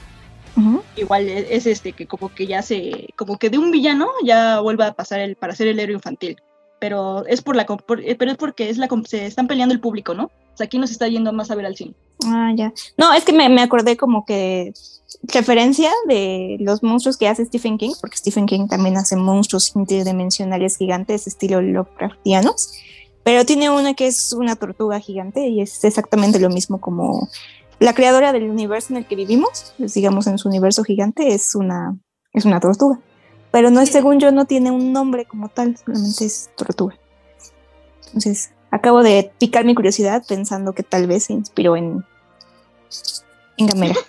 Ujú. igual es, es este que como que ya se, como que de un villano ya vuelve a pasar el, para ser el héroe infantil. Pero es por la por- eh, pero es porque es la se están peleando el público, ¿no? O sea, aquí nos está yendo más a ver al cine. Ah, ya. No, es que me, me acordé como que referencia de los monstruos que hace Stephen King, porque Stephen King también hace monstruos interdimensionales gigantes, estilo Lovecraftianos, pero tiene una que es una tortuga gigante y es exactamente lo mismo como la creadora del universo en el que vivimos, pues, digamos en su universo gigante, es una, es una tortuga. Pero no es, según yo, no tiene un nombre como tal, solamente es tortuga. Entonces, acabo de picar mi curiosidad pensando que tal vez se inspiró en, en Gamera.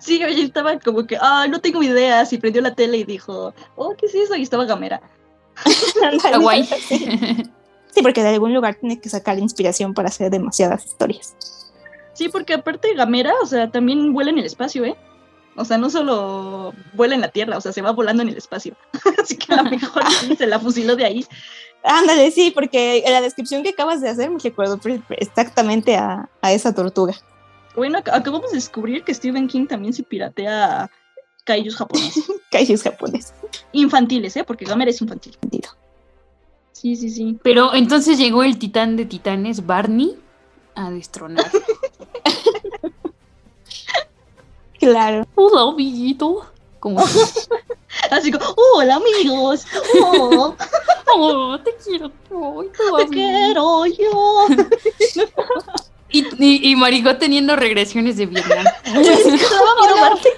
Sí, oye, estaba como que, ah, no tengo ideas, y prendió la tele y dijo, oh, ¿qué es eso? Y estaba Gamera. Ándale. Sí, porque de algún lugar tiene que sacar inspiración para hacer demasiadas historias. Sí, porque aparte Gamera, o sea, también vuela en el espacio, ¿eh? O sea, no solo vuela en la Tierra, o sea, se va volando en el espacio. Así que a lo mejor se la fusiló de ahí. Ándale, sí, porque la descripción que acabas de hacer me recuerdo exactamente a, a esa tortuga. Bueno, ac- acabamos de descubrir que Stephen King también se piratea kaijus japoneses. Kaijus japonés. Infantiles, ¿eh? Porque Gamera es infantil. Entendido. Sí, sí, sí. Pero entonces llegó el titán de titanes, Barney, a destronar. Claro. Hola, amiguito. Como Así como, hola amigos, oh, oh, te quiero. tu te amigo". quiero yo. Y, y, y Maricó teniendo regresiones de Vietnam. Verte.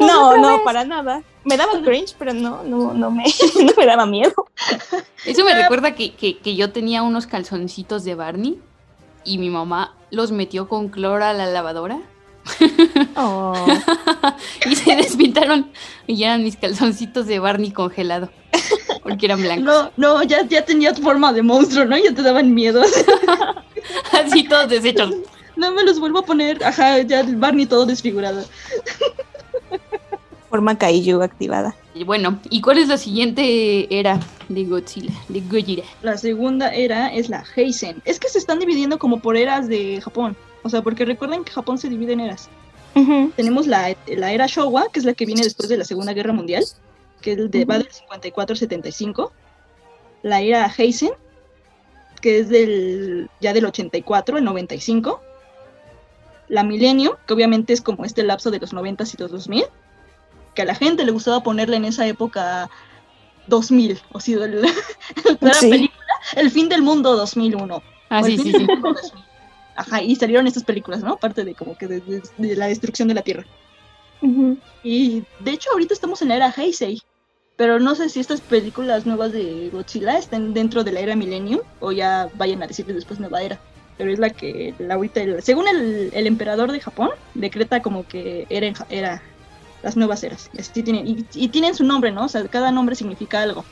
No, no, para nada. Me daba cringe, pero no, no, no me, no me daba miedo. Eso me recuerda que, que, que yo tenía unos calzoncitos de Barney y mi mamá los metió con cloro a la lavadora Oh. y se despintaron y eran mis calzoncitos de Barney congelado porque eran blancos. No, no, ya, ya tenía forma de monstruo, ¿no? Ya te daban miedo. Así todos deshechos. No me los vuelvo a poner. Ajá, ya el Barney todo desfigurado. Forma Kaiju activada. Y bueno, ¿y cuál es la siguiente era de Godzilla? De Gojira. La segunda era es la Heisen. Es que se están dividiendo como por eras de Japón. O sea, porque recuerden que Japón se divide en eras. Tenemos la, la era Showa, que es la que viene después de la Segunda Guerra Mundial, que es el de, va del 54 al 75. La era Heisen, que es del ya del 84 al 95. La Millennium, que obviamente es como este lapso de los 90 y los 2000, que a la gente le gustaba ponerle en esa época 2000, o sea, el, la Sí. película El fin del mundo 2001. Ah, sí, sí, sí. mundo 2000. Ajá, y salieron estas películas, ¿no? Aparte de como que de, de- de la destrucción de la Tierra. Ujú. Y de hecho ahorita estamos en la era Heisei, pero no sé si estas películas nuevas de Godzilla estén dentro de la era Millennium o ya vayan a decirles después nueva era. Pero es la que la ahorita, el- según el, el emperador de Japón, decreta como que era, era las nuevas eras. Y, así tienen, y, y tienen su nombre, ¿no? O sea, cada nombre significa algo.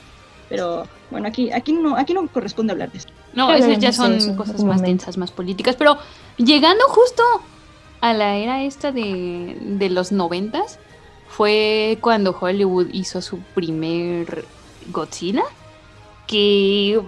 Pero bueno, aquí, aquí, no, aquí no corresponde hablar de esto. No, Pero esas ya son eso, cosas más densas, más políticas. Pero llegando justo a la era esta de, de los noventas, fue cuando Hollywood hizo su primer Godzilla, que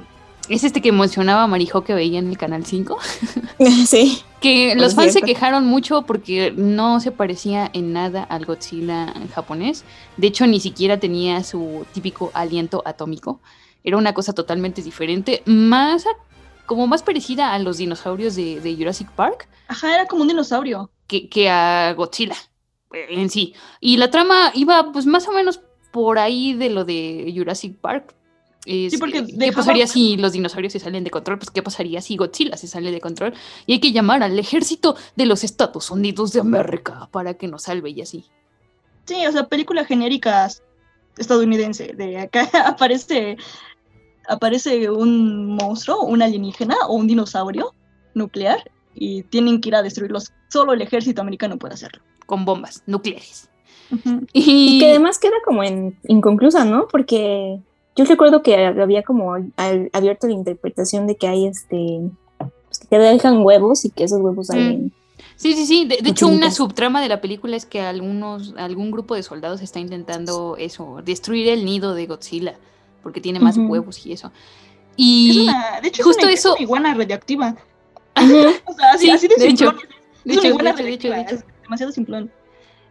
es este que emocionaba a Marijo que veía en el Canal 5. Sí. Que los fans se quejaron mucho porque no se parecía en nada al Godzilla japonés. De hecho, ni siquiera tenía su típico aliento atómico. Era una cosa totalmente diferente, más como más parecida a los dinosaurios de, de Jurassic Park Ajá, era como un dinosaurio. que, que a Godzilla eh, en sí. Y la trama iba pues más o menos por ahí de lo de Jurassic Park. Es, Sí, porque ¿Qué pasaría si los dinosaurios se salen de control? Pues ¿qué pasaría si Godzilla se sale de control? Y hay que llamar al ejército de los Estados Unidos de América para que nos salve y así. Sí, o sea, película genérica estadounidense. De acá aparece, aparece un monstruo, un alienígena o un dinosaurio nuclear y tienen que ir a destruirlos. Solo el ejército americano puede hacerlo. Con bombas nucleares. Y que además queda como en, inconclusa, ¿no? Porque yo recuerdo que había como al- abierto la interpretación de que hay este, pues, que te dejan huevos y que esos huevos Mm. salen. Sí, sí, sí. De, de hecho, una subtrama de la película es que algunos, algún grupo de soldados está intentando eso, destruir el nido de Godzilla, porque tiene más huevos y eso. Y Es una, de hecho, justo es una, eso- es una iguana radioactiva. O sea, así, Sí, así de, de hecho. de una hecho, iguana de hecho, de hecho, de radioactiva, hecho. es demasiado simplón.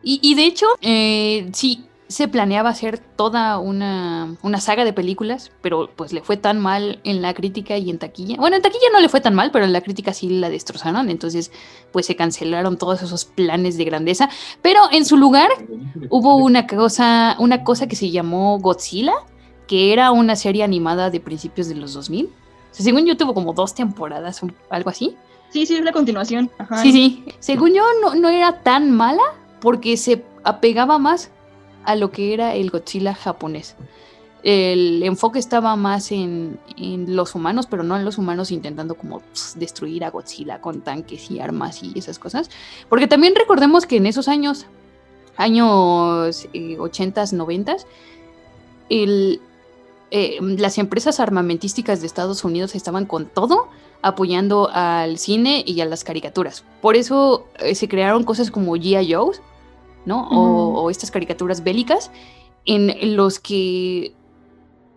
Y, y de hecho, eh, sí, se planeaba hacer toda una, una saga de películas, pero pues le fue tan mal en la crítica y en taquilla. Bueno, en taquilla no le fue tan mal, pero en la crítica sí la destrozaron, entonces pues se cancelaron todos esos planes de grandeza. Pero en su lugar hubo una cosa, una cosa que se llamó Godzilla, que era una serie animada de principios de los 2000. O sea, según yo tuvo como dos temporadas, un- algo así. Sí, sí, es la continuación. Ajá. Sí, sí. Según yo, no, no era tan mala porque se apegaba más a lo que era el Godzilla japonés. El enfoque estaba más en, los humanos, pero no en los humanos intentando como destruir a Godzilla con tanques y armas y esas cosas. Porque también recordemos que en esos años, años eh, 80s, 90s, el, eh, las empresas armamentísticas de Estados Unidos estaban con todo apoyando al cine y a las caricaturas. Por eso eh, se crearon cosas como G.I. Joe's, ¿no? O- estas caricaturas bélicas en los que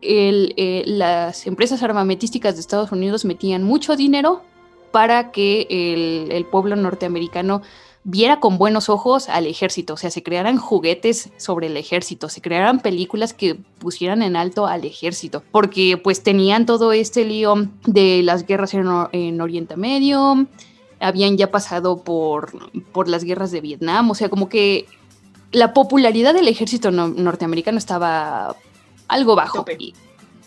el, eh, las empresas armamentísticas de Estados Unidos metían mucho dinero para que el, el pueblo norteamericano viera con buenos ojos al ejército, o sea, se crearan juguetes sobre el ejército, se crearan películas que pusieran en alto al ejército, porque pues tenían todo este lío de las guerras en Oriente Medio, habían ya pasado por, por las guerras de Vietnam, o sea, como que la popularidad del ejército no- norteamericano estaba algo bajo. Y-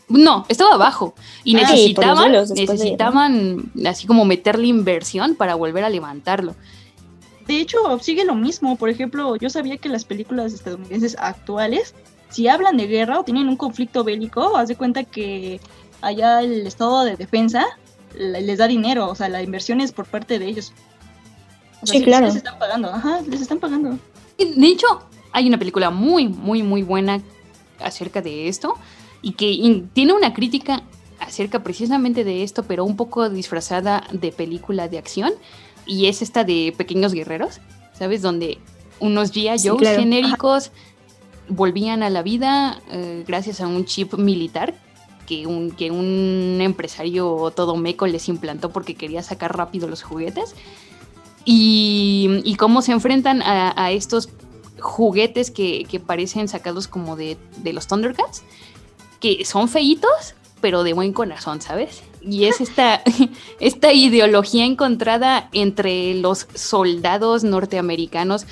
no, estaba bajo. Y Ah, necesitaban, de- necesitaban así como meterle inversión para volver a levantarlo. De hecho, sigue lo mismo. Por ejemplo, yo sabía que las películas estadounidenses actuales, si hablan de guerra o tienen un conflicto bélico, haz de cuenta que allá el estado de defensa les da dinero, o sea, la inversión es por parte de ellos. O sea, Sí, claro. les están pagando, ajá, les están pagando. De hecho, hay una película muy, muy, muy buena acerca de esto y que tiene una crítica acerca precisamente de esto, pero un poco disfrazada de película de acción. Y es esta de Pequeños Guerreros, ¿sabes? Donde unos G.I. Sí, claro. genéricos volvían a la vida eh, gracias a un chip militar que un, que un empresario todo meco les implantó porque quería sacar rápido los juguetes. Y, y cómo se enfrentan a, a estos juguetes que, que parecen sacados como de, de los Thundercats, que son feitos, pero de buen corazón, ¿sabes? Y es esta, esta ideología encontrada entre los soldados norteamericanos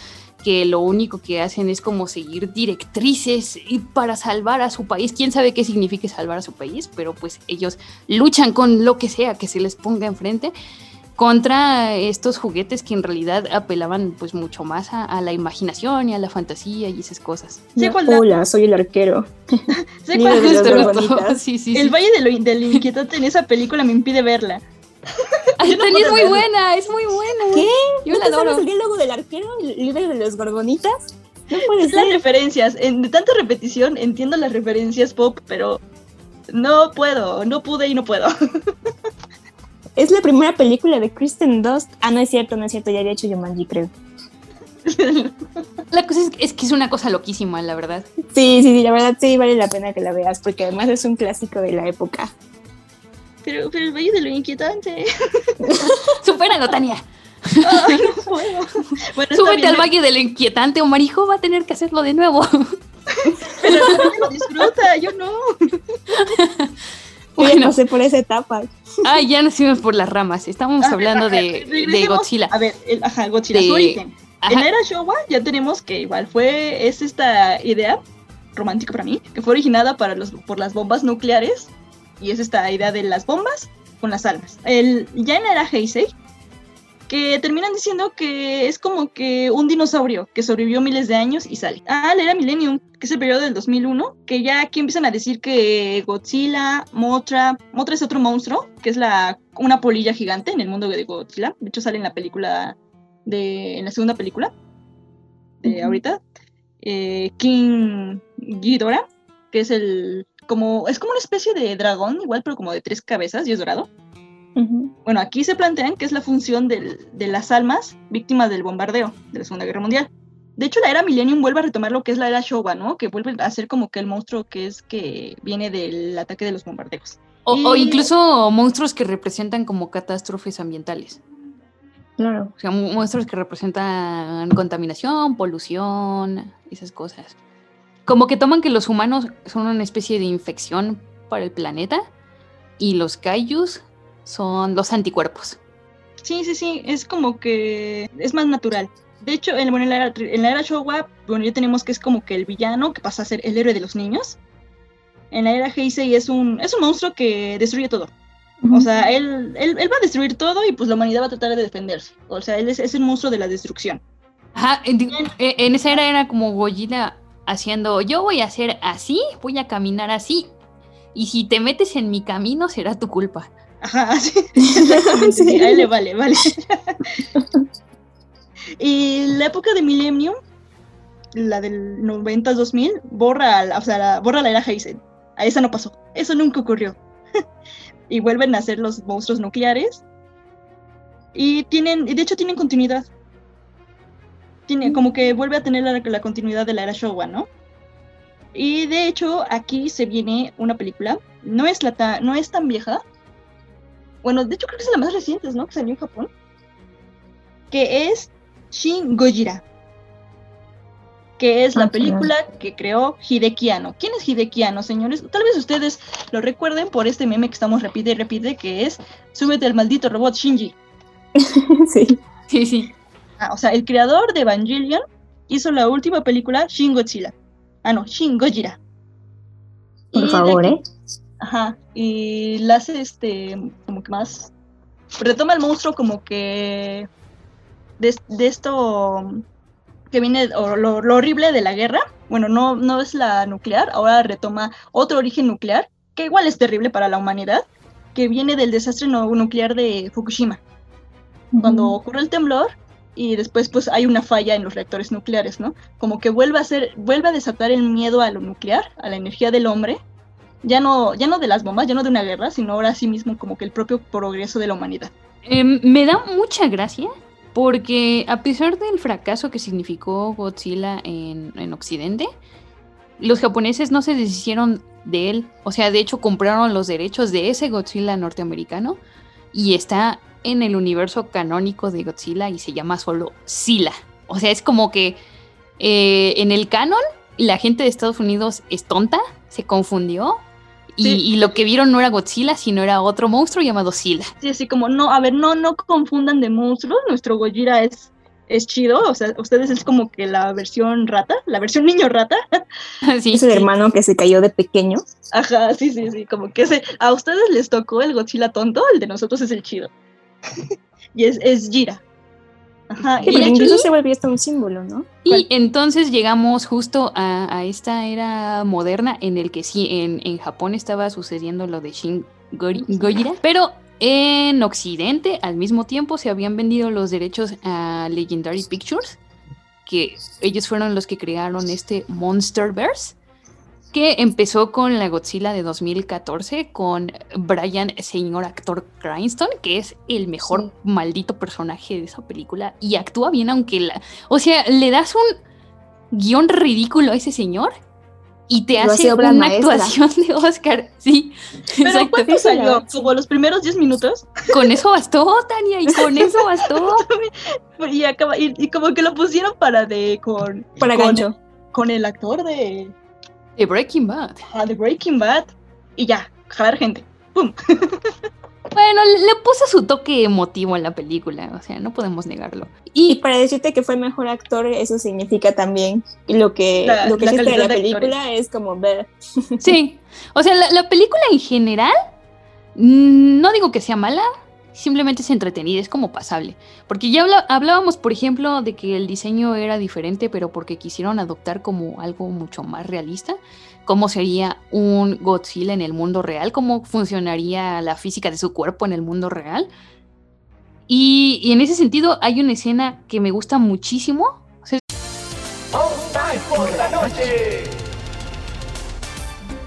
que lo único que hacen es como seguir directrices y para salvar a su país. Quién sabe qué significa salvar a su país, pero pues ellos luchan con lo que sea que se les ponga enfrente contra estos juguetes que en realidad apelaban pues mucho más a, a la imaginación y a la fantasía y esas cosas. Sé cuál da- Hola, soy el arquero. Sí, sí, El sí. Valle de lo, del Inquietante en esa película me impide verla. Es muy verlo. buena, es muy buena. ¿Qué? Yo ¿No la adoro. el diálogo del arquero, el de los gorgonitas? No puede Las ser. referencias, en, de tanta repetición entiendo las referencias pop, pero no puedo, no pude y no puedo. Es la primera película de Kristen Dust. Ah, no es cierto, no es cierto, ya había hecho Jumanji, creo. La cosa es, es que es una cosa loquísima, la verdad. Sí, sí, sí, la verdad sí vale la pena que la veas, porque además es un clásico de la época. Pero, pero el Valle de lo Inquietante. Supéralo, Tania. Ay, no puedo. Bueno, Súbete bien, al valle del inquietante o Marijo va a tener que hacerlo de nuevo. Pero lo disfruta, yo no. Yo ya Bueno. pasé por esa etapa. Ah, ya nos fuimos por las ramas. Estábamos A ver, hablando ajá, de, de. Godzilla. A ver, el, ajá, Godzilla, De- su origen. En la Ajá. era Showa ya tenemos que igual fue, es esta idea romántica para mí, que fue originada para los, por las bombas nucleares, y es esta idea de las bombas con las almas. El, ya en la era Heisei, que terminan diciendo que es como que un dinosaurio que sobrevivió miles de años y sale. Ah, la era Millennium, que es el periodo del 2001, que ya aquí empiezan a decir que Godzilla, Mothra, Mothra es otro monstruo, que es la una polilla gigante en el mundo de Godzilla. De hecho sale en la película de en la segunda película de ahorita. Eh, King Ghidorah, que es el como es como una especie de dragón igual pero como de tres cabezas y es dorado. Bueno, aquí se plantean que es la función del- de las almas víctimas del bombardeo de la Segunda Guerra Mundial. De hecho, la era Millennium vuelve a retomar lo que es la era Showa, ¿no? Que vuelve a ser como que el monstruo que es que viene del ataque de los bombardeos. O, incluso monstruos que representan como catástrofes ambientales. Claro. O sea, monstruos que representan contaminación, polución, esas cosas. Como que toman que los humanos son una especie de infección para el planeta y los kaijus son los anticuerpos. Sí, sí, sí, es como que es más natural. De hecho, en, bueno, en, la, era, en la era Showa, bueno, ya tenemos que es como que el villano que pasa a ser el héroe de los niños. En la era Heisei es un, es un monstruo que destruye todo. O sea, él, él, él va a destruir todo y pues la humanidad va a tratar de defenderse. O sea, él es, es el monstruo de la destrucción. Ajá, en, eh, en esa era era como Godzilla haciendo, yo voy a hacer así, voy a caminar así, y si te metes en mi camino será tu culpa. Ajá, sí, exactamente, sí, a él le vale, vale. y la época de Millennium, la del 90-2000, borra, o sea, la- borra la era Heisei. A esa no pasó, eso nunca ocurrió. y vuelven a ser los monstruos nucleares. Y tienen, y de hecho tienen continuidad. Tiene, como que vuelve a tener la, la continuidad de la era Showa, ¿no? Y de hecho, aquí se viene una película. No es, la ta- no es tan vieja. Bueno, de hecho creo que es la más reciente, ¿no? Que salió en Japón. Que es Shin Gojira. Que es la Ah, película que creó Hideki Anno. ¿Quién es Hideki Anno, señores? Tal vez ustedes lo recuerden por este meme que estamos repite y repite, que es Súbete al maldito robot Shinji. sí. Sí, sí. Ah, o sea, el creador de Evangelion hizo la última película Shin Godzilla. Ah, no, Shin Gojira. Por favor, aquí- ¿eh? Ajá, y la hace este, como que más. Retoma el monstruo como que. De, de esto que viene, o lo, lo horrible de la guerra. Bueno, no, no es la nuclear, ahora retoma otro origen nuclear, que igual es terrible para la humanidad, que viene del desastre nuclear de Fukushima. Cuando ocurre el temblor y después pues hay una falla en los reactores nucleares, ¿no? Como que vuelve a ser, vuelve a desatar el miedo a lo nuclear, a la energía del hombre, ya no, ya no de las bombas, ya no de una guerra, sino ahora sí mismo como que el propio progreso de la humanidad. Em, me da mucha gracia porque a pesar del fracaso que significó Godzilla en, en Occidente, los japoneses no se deshicieron de él. O sea, de hecho compraron los derechos de ese Godzilla norteamericano y está en el universo canónico de Godzilla y se llama solo Sila. O sea, es como que eh, en el canon la gente de Estados Unidos es tonta, se confundió y, Sí. y lo que vieron no era Godzilla, sino era otro monstruo llamado Sila. Sí, así como, no, a ver, no, no confundan de monstruos, nuestro Gojira es, es chido, o sea, ustedes es como que la versión rata, la versión niño rata. Sí. Es el hermano que se cayó de pequeño. Ajá, sí, sí, sí, como que ese, a ustedes les tocó el Godzilla tonto, el de nosotros es el chido. Y es, es Jira. Ajá, Sí, y porque de hecho, incluso se volvió hasta un símbolo, ¿no? Y entonces llegamos justo a, a esta era moderna en el que sí, en, en Japón estaba sucediendo lo de Shin Gojira, pero en Occidente al mismo tiempo se habían vendido los derechos a Legendary Pictures, que ellos fueron los que crearon este Monsterverse, que empezó con la Godzilla de 2014 con Brian, señor actor Cranston, que es el mejor maldito personaje de esa película y actúa bien, aunque la. O sea, le das un guion ridículo a ese señor y te Lo hace una maestra. actuación de Oscar. Sí, Pero exacto. ¿cuánto salió? Como los primeros 10 minutos. Con eso bastó, Tania, y con eso bastó. Y, acaba, y, y como que lo pusieron para de con, Para con, gancho. con el actor de, De Breaking Bad. ah, de Breaking Bad. Y ya, jalar gente. ¡Pum! Bueno, le le puso su toque emotivo en la película, o sea, no podemos negarlo. Y Y para decirte que fue mejor actor, eso significa también lo que, La- lo que la de la película es como ver. sí, o sea, la, la película en general, mm, no digo que sea mala, simplemente es entretenida, es como pasable. Porque ya hablábamos, por ejemplo, de que el diseño era diferente, pero porque quisieron adoptar como algo mucho más realista. ¿Cómo sería un Godzilla en el mundo real? ¿Cómo funcionaría la física de su cuerpo en el mundo real? Y, en ese sentido hay una escena que me gusta muchísimo. O sea,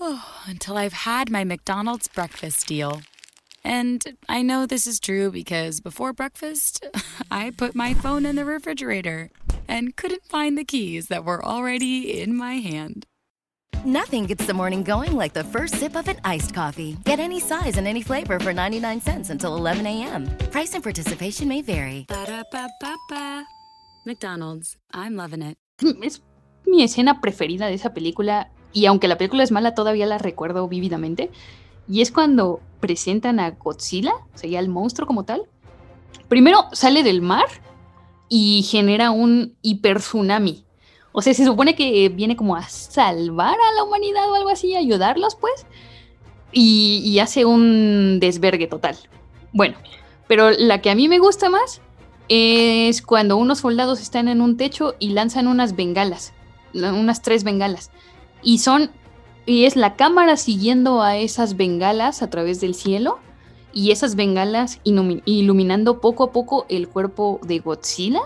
Oh, until I've had my McDonald's breakfast deal. And I know this is true because before breakfast, I put my phone in the refrigerator and couldn't find the keys that were already in my hand. Nothing gets the morning going like the first sip of an iced coffee. Get any size and any flavor for 99 cents until 11 a.m. Price and participation may vary. Ba-da-ba-ba-ba. McDonald's, I'm loving it. Mm, es mi escena preferida de esa película y aunque la película es mala todavía la recuerdo vívidamente y es cuando presentan a Godzilla, o sea, ya el monstruo como tal. Primero sale del mar y genera un hiper tsunami. O sea, se supone que viene como a salvar a la humanidad o algo así, ayudarlos pues. Y, y hace un desvergue total. Bueno, pero la que a mí me gusta más es cuando unos soldados están en un techo y lanzan unas bengalas, la- unas tres bengalas. Y son, y es la cámara siguiendo a esas bengalas a través del cielo y esas bengalas ilumi- iluminando poco a poco el cuerpo de Godzilla.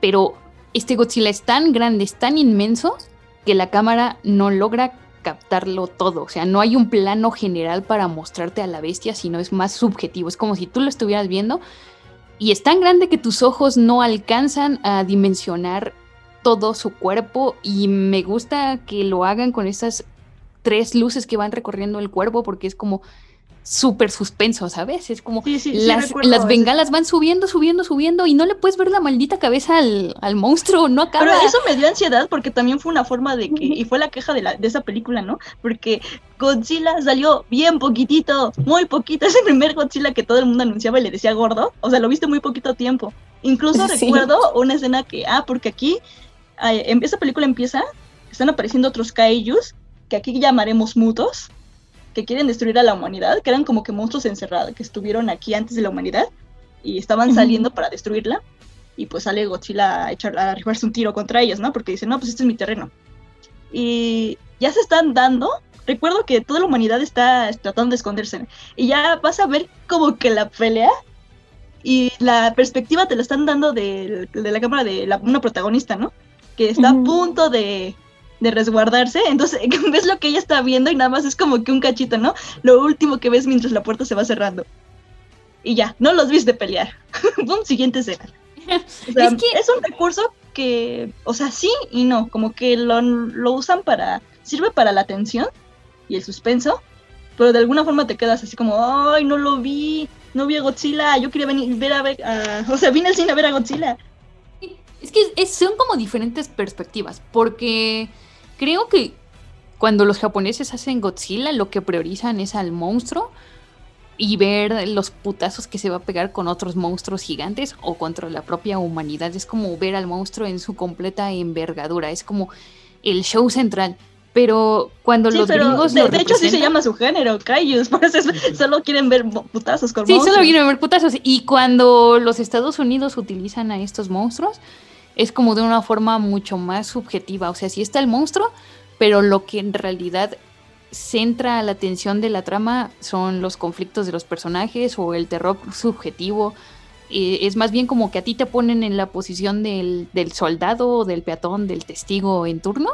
Pero este Godzilla es tan grande, es tan inmenso que la cámara no logra captarlo todo. O sea, no hay un plano general para mostrarte a la bestia, sino es más subjetivo. Es como si tú lo estuvieras viendo y es tan grande que tus ojos no alcanzan a dimensionar todo su cuerpo y me gusta que lo hagan con esas tres luces que van recorriendo el cuerpo porque es como súper suspenso, ¿sabes? Es como Sí, sí, sí, las, ese. bengalas van subiendo, subiendo, subiendo y no le puedes ver la maldita cabeza al, al monstruo, no acaba. Pero eso me dio ansiedad porque también fue una forma de que, y fue la queja de, la, de esa película, ¿no? Porque Godzilla salió bien poquitito, muy poquito. Es el primer Godzilla que todo el mundo anunciaba y le decía gordo. O sea, lo viste muy poquito tiempo. Incluso Sí. recuerdo una escena que, ah, porque aquí, eh, em- esa película empieza, están apareciendo otros kaijus, que aquí llamaremos mutos, que quieren destruir a la humanidad, que eran como que monstruos encerrados, que estuvieron aquí antes de la humanidad y estaban saliendo para destruirla y pues sale Godzilla a echar a arribarse un tiro contra ellos, ¿no? Porque dicen, no, pues este es mi terreno. Y ya se están dando. Recuerdo que toda la humanidad está tratando de esconderse. Y ya vas a ver como que la pelea y la perspectiva te la están dando de, de la cámara de la- una protagonista, ¿no? Que está a punto de, de resguardarse. Entonces ves lo que ella está viendo y nada más es como que un cachito, ¿no? Lo último que ves mientras la puerta se va cerrando. Y ya, no los viste pelear. Pum, siguiente escena. O sea, Es que- es un recurso que, o sea, sí y no, como que lo, lo usan para, sirve para la tensión y el suspenso, pero de alguna forma te quedas así como, ay, no lo vi, no vi a Godzilla, yo quería venir, ver a ver, a- o sea, vine al cine a ver a Godzilla. Es que es- son como diferentes perspectivas, porque creo que cuando los japoneses hacen Godzilla, lo que priorizan es al monstruo y ver los putazos que se va a pegar con otros monstruos gigantes o contra la propia humanidad. Es como ver al monstruo en su completa envergadura, es como el show central. Pero cuando Sí, los pero gringos de, lo de hecho sí se llama su género, Kaijus, por eso es- solo quieren ver putazos con Sí, monstruos. solo quieren ver putazos. Y cuando los Estados Unidos utilizan a estos monstruos, es como de una forma mucho más subjetiva. O sea, sí está el monstruo, pero lo que en realidad centra la atención de la trama son los conflictos de los personajes o el terror subjetivo. Eh, es más bien como que a ti te ponen en la posición del, del soldado, del peatón, del testigo en turno,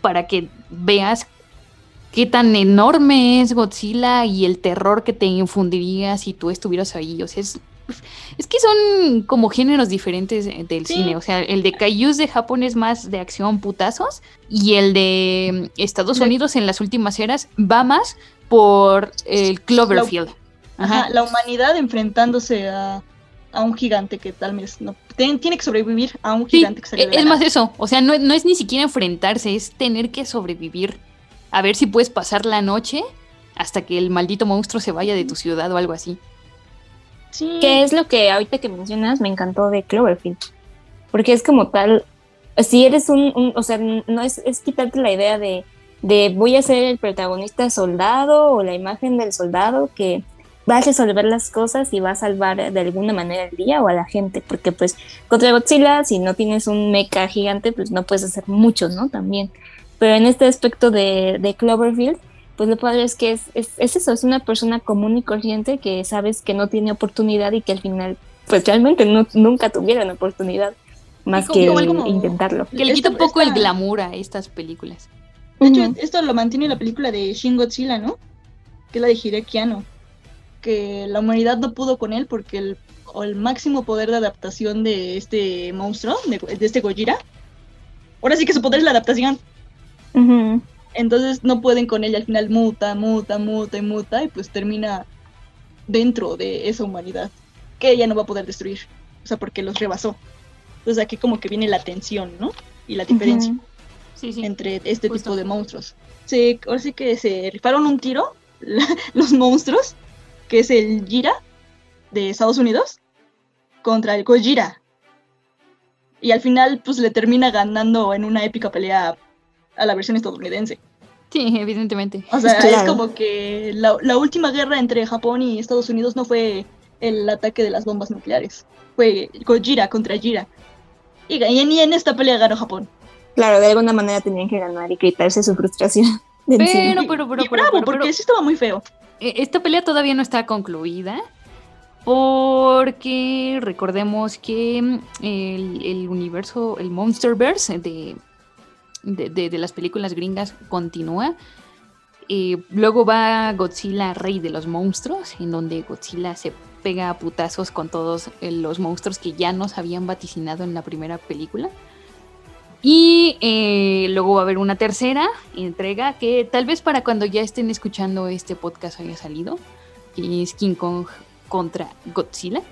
para que veas qué tan enorme es Godzilla y el terror que te infundiría si tú estuvieras ahí. O sea, es, es que son como géneros diferentes del cine. O sea, el de Kaijus de Japón es más de acción putazos y el de Estados Unidos en las últimas eras va más por el Cloverfield. La, ajá, la humanidad enfrentándose a, un gigante que tal vez no tiene que sobrevivir a un gigante que sale Es más eso, o sea, no, no es ni siquiera enfrentarse, es tener que sobrevivir. A ver si puedes pasar la noche hasta que el maldito monstruo se vaya de tu ciudad o algo así. ¿Qué es lo que ahorita que mencionas me encantó de Cloverfield? Porque es como tal, si eres un, o sea, no es, es quitarte la idea de, de voy a ser el protagonista soldado o la imagen del soldado que va a resolver las cosas y va a salvar de alguna manera el día o a la gente, porque pues contra Godzilla, si no tienes un mecha gigante, pues no puedes hacer mucho, ¿no? También. Pero en este aspecto de, de Cloverfield, pues lo padre es que es, eso, es una persona común y corriente que sabes que no tiene oportunidad y que al final, pues realmente no, nunca tuvieron oportunidad más que intentarlo. Que le quita un poco el glamour a estas películas. De hecho, esto lo mantiene la película de Shin Godzilla, ¿no? Que es la de Hireki Que la humanidad no pudo con él porque el, el máximo poder de adaptación de este monstruo, de, este Gojira, ahora sí que su poder es la adaptación. Entonces no pueden con ella, al final muta, muta, muta y muta y pues termina dentro de esa humanidad que ella no va a poder destruir, o sea, porque los rebasó. Entonces aquí como que viene la tensión, ¿no? Y la diferencia entre este tipo de monstruos. Sí, ahora sí que se rifaron un tiro los monstruos, que es el Jira de Estados Unidos, contra el Gojira. Y al final pues le termina ganando en una épica pelea a la versión estadounidense. Sí, evidentemente. O sea, es como que la, última guerra entre Japón y Estados Unidos no fue el ataque de las bombas nucleares, fue Gojira contra Jira. Y, y en esta pelea ganó Japón. Claro, de alguna manera tenían que ganar y quitarse su frustración. Pero, pero, pero, bravo, porque sí estaba muy feo. E, esta pelea todavía no está concluida. Porque recordemos que mm, el, el universo, el Monsterverse de de, las películas gringas continúa. luego va Godzilla, Rey de los Monstruos, en donde Godzilla se pega a putazos con todos eh, los monstruos que ya nos habían vaticinado en la primera película. Y eh, luego va a haber una tercera entrega que tal vez para cuando ya estén escuchando este podcast haya salido, que es King Kong contra Godzilla.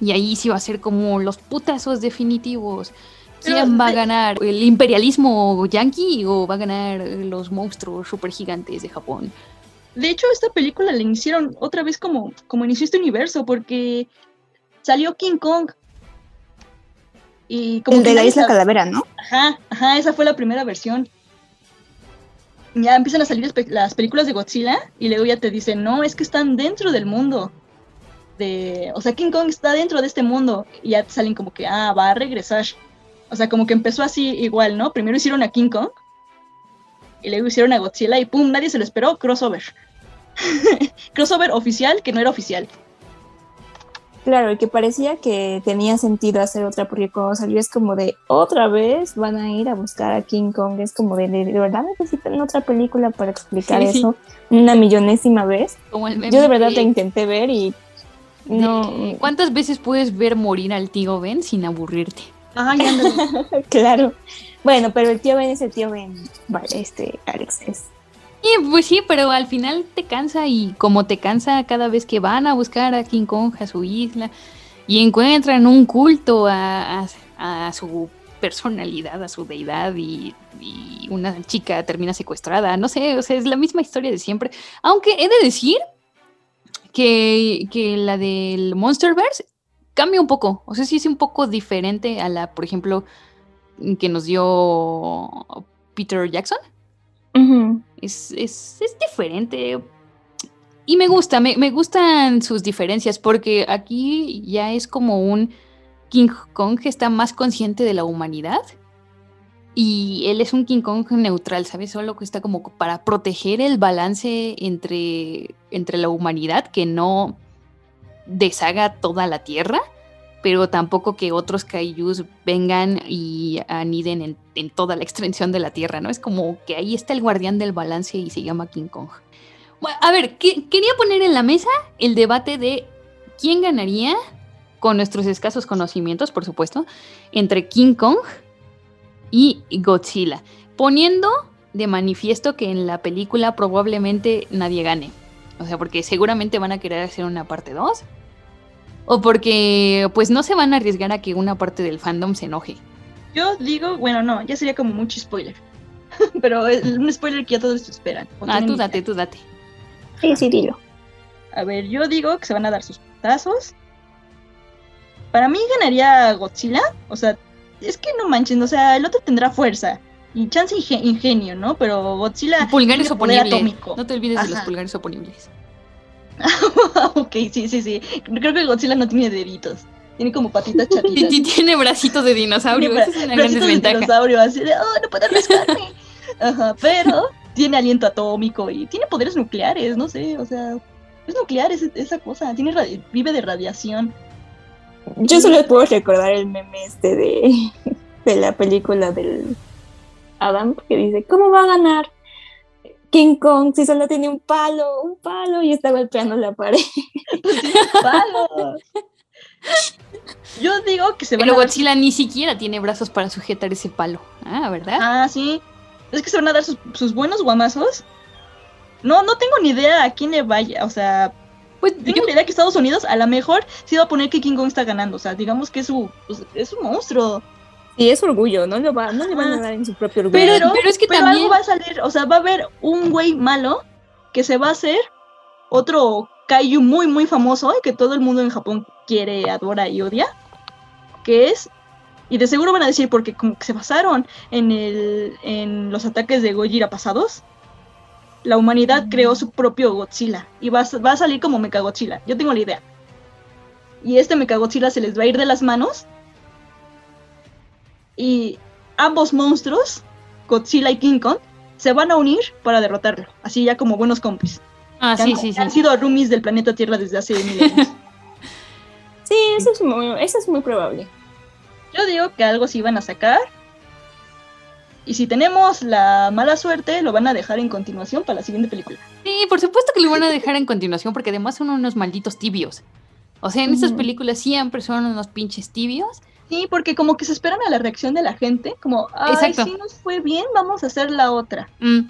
Y ahí sí va a ser como los putazos definitivos. ¿Quién va a ganar? ¿El imperialismo yanqui o va a ganar los monstruos supergigantes de Japón? De hecho, esta película la hicieron otra vez como, como inició este universo, porque salió King Kong. Y como El de la isla calavera, ¿no? Ajá, ajá, esa fue la primera versión. Ya empiezan a salir las películas de Godzilla y luego ya te dicen, no, es que están dentro del mundo. De, o sea, King Kong está dentro de este mundo y ya te salen como que, ah, va a regresar. O sea, como que empezó así igual, ¿no? Primero hicieron a King Kong y luego hicieron a Godzilla y ¡pum! Nadie se lo esperó, crossover. crossover oficial que no era oficial. Claro, y que parecía que tenía sentido hacer otra, porque cuando salió es como de otra vez van a ir a buscar a King Kong, es como de, de, verdad necesitan otra película para explicar eso una millonésima vez. Yo de verdad te intenté ver y no. ¿Cuántas veces puedes ver morir al tío Ben sin aburrirte? claro. Bueno, pero el tío Ben es el tío Ben, vale, este, Alex es. Y pues sí, pero al final te cansa y como te cansa cada vez que van a buscar a King Kong a su isla y encuentran un culto a, su personalidad, a su deidad y, una chica termina secuestrada, no sé, o sea, es la misma historia de siempre. Aunque he de decir que, que la del Monsterverse cambia un poco. O sea, sí es un poco diferente a la, por ejemplo, que nos dio Peter Jackson. es, es, es, diferente. Y me gusta, me, me, gustan sus diferencias, porque aquí ya es como un King Kong que está más consciente de la humanidad. Y él es un King Kong neutral, ¿sabes? Solo que está como para proteger el balance entre, entre la humanidad, que no deshaga toda la tierra, pero tampoco que otros kaijus vengan y aniden en, toda la extensión de la tierra, ¿no? Es como que ahí está el guardián del balance y se llama King Kong. A ver, que- quería poner en la mesa el debate de quién ganaría, con nuestros escasos conocimientos, por supuesto, entre King Kong y Godzilla, poniendo de manifiesto que en la película probablemente nadie gane. O sea, porque seguramente van a querer hacer una parte 2. O porque pues no se van a arriesgar a que una parte del fandom se enoje. Yo digo, bueno, no, ya sería como mucho spoiler. Pero es un spoiler que ya todos esperan. Ah, tú idea. date, tú date. Sí, sí, dilo. A ver, yo digo que se van a dar sus putazos. Para mí ganaría Godzilla. O sea, es que no manchen, o sea, el otro tendrá fuerza. Y chance inge- ingenio, ¿no? Pero Godzilla. Pulgares oponibles. atómico. No te olvides de los pulgares oponibles. ok, sí, sí, sí. Creo que Godzilla no tiene deditos. Tiene como patitas chatitas. Y tiene bracitos de dinosaurio. Tiene Esa es una gran bracitos de desventaja. dinosaurio, así de, oh, no puedo rascarme. Ajá, pero tiene aliento atómico y tiene poderes nucleares, no sé, o sea, es nuclear esa cosa, tiene vive de radiación. Yo solo puedo recordar el meme este de, de la película del Adam que dice, ¿cómo va a ganar King Kong si solo tiene un palo, un palo y está golpeando la pared? ¡Palo! Yo digo que se van Pero a dar Godzilla ni siquiera tiene brazos para sujetar ese palo. Ah, ¿verdad? Ah, sí. Es que se van a dar sus, sus buenos guamazos. No, no tengo ni idea a quién le vaya. O sea, pues tengo la idea que Estados Unidos a lo mejor sí va a poner que King Kong está ganando. O sea, digamos que es su, pues, es un monstruo. Sí, es orgullo, no, le va, no le van a dar en su propio orgullo. Pero, pero es que pero también- algo va a salir. O sea, va a haber un güey malo que se va a hacer otro kaiju muy, muy famoso y que todo el mundo en Japón quiere, adora y odia. Que es. Y de seguro van a decir, porque como que se basaron en, el, en los ataques de Gojira pasados, la humanidad creó su propio Godzilla. Y va a, va a salir como Mechagodzilla. Yo tengo la idea. Y este Mechagodzilla se les va a ir de las manos. Y ambos monstruos, Godzilla y King Kong, se van a unir para derrotarlo. Así ya como buenos compis. Ah, Que sí, han, sí, sí. han sido roomies del planeta Tierra desde hace mil años. Sí, eso es muy, eso es muy probable. Yo digo que algo sí van a sacar. Y si tenemos la mala suerte, lo van a dejar en continuación para la siguiente película. Sí, por supuesto que lo van a dejar en continuación porque además son unos malditos tibios. O sea, en estas películas siempre son unos pinches tibios. Sí, porque como que se esperan a la reacción de la gente, como, ay, Exacto. si nos fue bien, vamos a hacer la otra. Mm.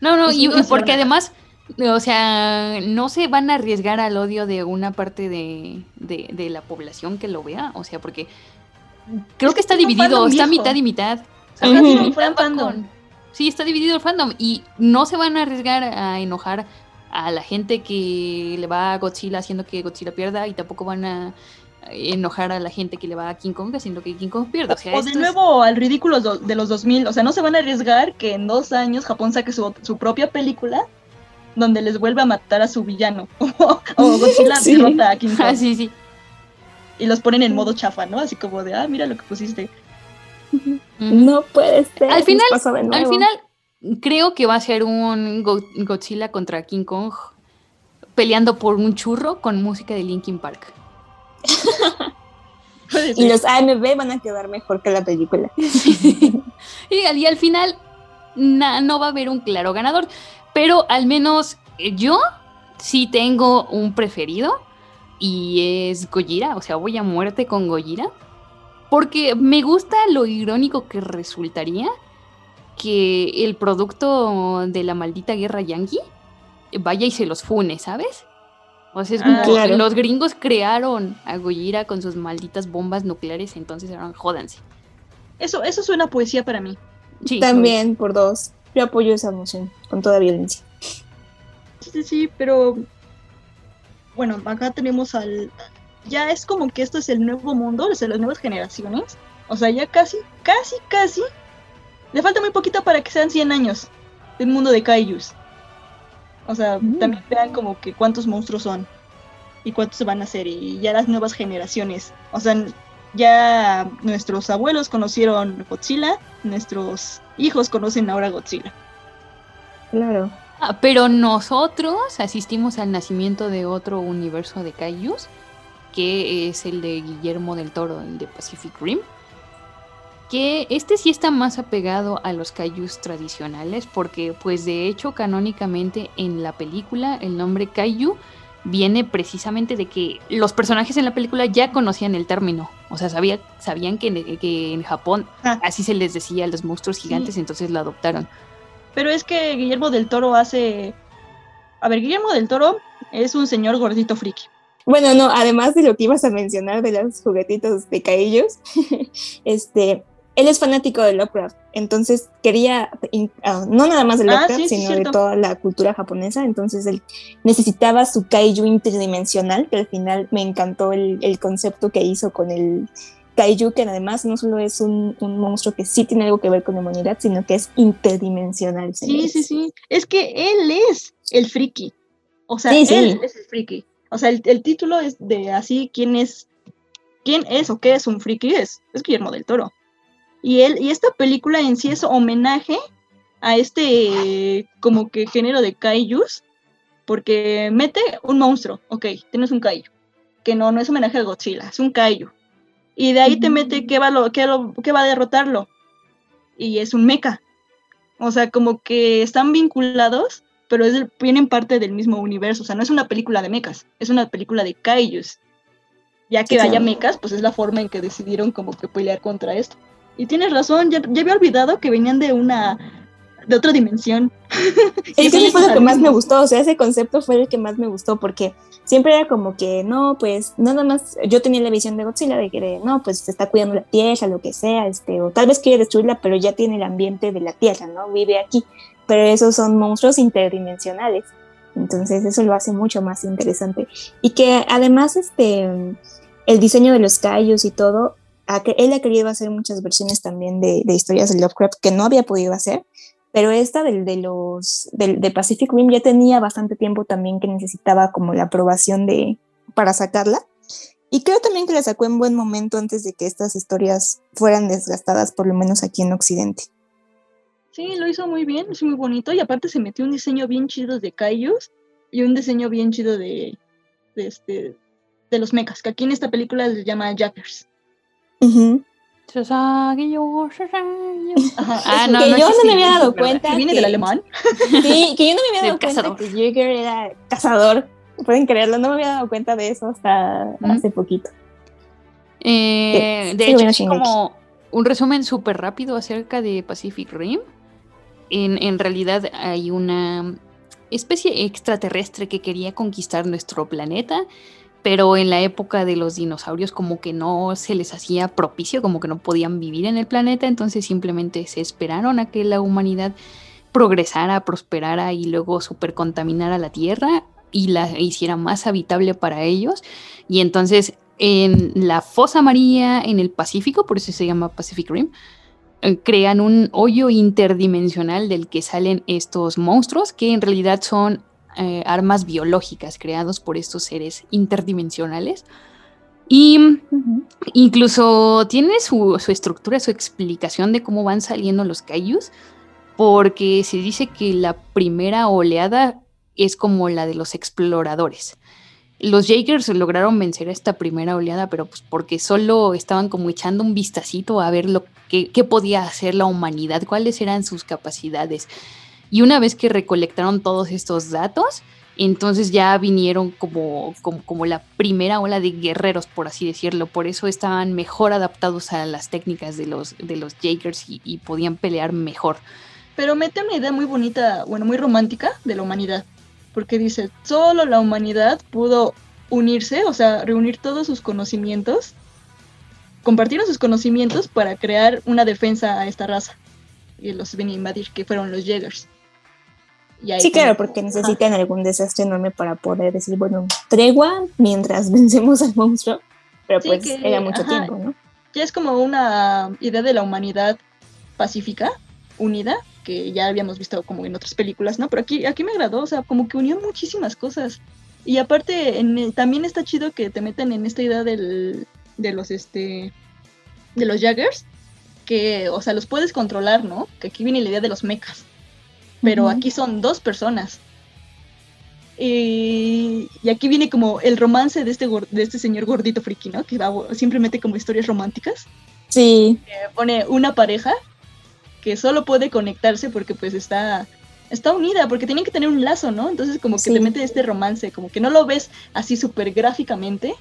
No, no, y, porque además, o sea, no se van a arriesgar al odio de una parte de, de- de la población que lo vea. O sea, porque creo Es que está dividido, está viejo. mitad y mitad. Sí, La un mitad fandom. Sí, está dividido el fandom y no se van a arriesgar a enojar a la gente que le va a Godzilla haciendo que Godzilla pierda y tampoco van a enojar a la gente que le va a King Kong haciendo que King Kong pierda. O sea, O de es- nuevo al ridículo de los 2000, o sea, no se van a arriesgar que en dos años Japón saque su, su propia película donde les vuelve a matar a su villano. o Godzilla Sí. derrota a King Kong. Ah, sí, sí. Y los ponen en modo chafa, ¿no? Así como de, ah, mira lo que pusiste. No puede ser. Al final, al final, creo que va a ser un Go- Godzilla contra King Kong peleando por un churro con música de Linkin Park. Y los AMB van a quedar mejor que la película. Y al, y al final na- no va a haber un claro ganador, pero al menos eh, yo sí tengo un preferido y es Gojira, o sea, voy a muerte con Gojira, porque me gusta lo irónico que resultaría que el producto de la maldita guerra yankee vaya y se los fune, ¿sabes? O sea, es como Ah, claro. los gringos crearon a Gojira con sus malditas bombas nucleares, entonces ahora jódanse. Eso, eso suena a poesía para mí. Sí, También por dos. Yo apoyo esa moción con toda violencia. Sí, sí, sí, pero bueno, acá tenemos al... Ya es como que esto es el nuevo mundo, o sea, las nuevas generaciones. O sea, ya casi, casi, casi. Le falta muy poquito para que sean 100 años del mundo de Kaijus. O sea, Mm. también vean como que cuántos monstruos son y cuántos se van a hacer y ya las nuevas generaciones. O sea, ya nuestros abuelos conocieron Godzilla, nuestros hijos conocen ahora Godzilla. Claro. Ah, pero nosotros asistimos al nacimiento de otro universo de Kaijus, que es el de Guillermo del Toro, el de Pacific Rim. Que este sí está más apegado a los Kaijus tradicionales, porque pues de hecho canónicamente en la película el nombre Kaiju viene precisamente de que los personajes en la película ya conocían el término. O sea, sabía, sabían que, que en Japón Ah. así se les decía a los monstruos gigantes, entonces lo adoptaron. Pero es que Guillermo del Toro hace... A ver, Guillermo del Toro es un señor gordito friki. Bueno, no, además de lo que ibas a mencionar de los juguetitos de caillos, este, él es fanático de Lovecraft, entonces quería, ah, no nada más de Ah, Lovecraft, sí, sino de toda la cultura japonesa, entonces él necesitaba su kaiju interdimensional, que al final me encantó el, el concepto que hizo con el kaiju, que además no solo es un, un monstruo que sí tiene algo que ver con la humanidad, sino que es interdimensional. Sí, señores. sí, sí. Es que él es el friki. O sea, Sí, sí. él es el friki. O sea, el, el título es de así, ¿quién es? ¿Quién es o qué es un friki? Es, es Guillermo del Toro. Y él, y esta película en sí es homenaje a este como que género de kaijus, porque mete un monstruo, ok, tienes un kaiju, que no, no es homenaje a Godzilla, es un kaiju. Y de ahí te mete qué va, lo, qué lo- qué va a derrotarlo. Y es un mecha. O sea, como que están vinculados, pero es vienen parte del mismo universo. O sea, no es una película de mechas, es una película de kaijus. Ya que Sí, haya mechas, pues es la forma en que decidieron como que pelear contra esto. Y tienes razón, ya, ya había olvidado que venían de una de otra dimensión. Es que son eso fue lo que más me gustó, o sea, ese concepto fue el que más me gustó porque siempre era como que, no, pues nada más, yo tenía la visión de Godzilla de que, no, pues se está cuidando la tierra, lo que sea, este, o tal vez quiere destruirla, pero ya tiene el ambiente de la tierra, ¿no? Vive aquí, pero esos son monstruos interdimensionales, entonces eso lo hace mucho más interesante. Y que además, este, el diseño de los callos y todo, a que él ha querido hacer muchas versiones también de, historias de Lovecraft que no había podido hacer, pero esta del de los del de Pacific Rim ya tenía bastante tiempo también que necesitaba como la aprobación de para sacarla y creo también que la sacó en buen momento antes de que estas historias fueran desgastadas por lo menos aquí en Occidente. Sí, lo hizo muy bien, es muy bonito. Y aparte se metió un diseño bien chido de kaijus y un diseño bien chido de, de este los mechas, que aquí en esta película les llama Jackers. Ajá, Ah, eso. no, que no yo no me había dado cuenta ¿Que viene que- del alemán? Sí, que yo no me había dado cuenta cazador. que Jäger era cazador. Pueden creerlo, no me había dado cuenta de eso hasta hace poquito. Eh, de sí, hecho, bueno, es como un resumen súper rápido acerca de Pacific Rim. En, en realidad hay una especie extraterrestre que quería conquistar nuestro planeta, pero en la época de los dinosaurios como que no se les hacía propicio, como que no podían vivir en el planeta, entonces simplemente se esperaron a que la humanidad progresara, prosperara y luego supercontaminara la Tierra y la hiciera más habitable para ellos. Y entonces en la fosa María en el Pacífico, por eso se llama Pacific Rim, eh, crean un hoyo interdimensional del que salen estos monstruos que en realidad son eh, armas biológicas creados por estos seres interdimensionales. Y incluso tiene su, su estructura, su explicación de cómo van saliendo los kaijus, porque se dice que la primera oleada es como la de los exploradores. Los Jakers lograron vencer a esta primera oleada, pero pues porque solo estaban como echando un vistacito a ver lo que, qué podía hacer la humanidad, cuáles eran sus capacidades. Y una vez que recolectaron todos estos datos, entonces ya vinieron como, como, la primera ola de guerreros, por así decirlo. Por eso estaban mejor adaptados a las técnicas de los, de los Jakers y, y podían pelear mejor. Pero mete una idea muy bonita, bueno, muy romántica de la humanidad. Porque dice, solo la humanidad pudo unirse, o sea, reunir todos sus conocimientos, compartieron sus conocimientos para crear una defensa a esta raza. Y los ven a invadir, que fueron los Jaegers. Y ahí Sí, claro, porque necesitan algún desastre enorme para poder decir, bueno, tregua mientras vencemos al monstruo, pero Sí, pues que- era mucho ajá. tiempo, ¿no? ya es como una idea de la humanidad pacífica, unida, que ya habíamos visto como en otras películas, ¿no? Pero aquí, aquí me agradó, o sea, como que unió muchísimas cosas. Y aparte, en el- también está chido que te meten en esta idea del, de los este de los Jaggers que, o sea, los puedes controlar, ¿no? Que aquí viene la idea de los mechas. Pero aquí son dos personas. Y, y aquí viene como el romance de este, de este señor gordito friki, ¿no? Que va, siempre mete como historias románticas. Sí. Pone una pareja que solo puede conectarse porque pues está, está unida, porque tienen que tener un lazo, ¿no? Entonces como que Sí. te mete este romance, como que no lo ves así súper gráficamente,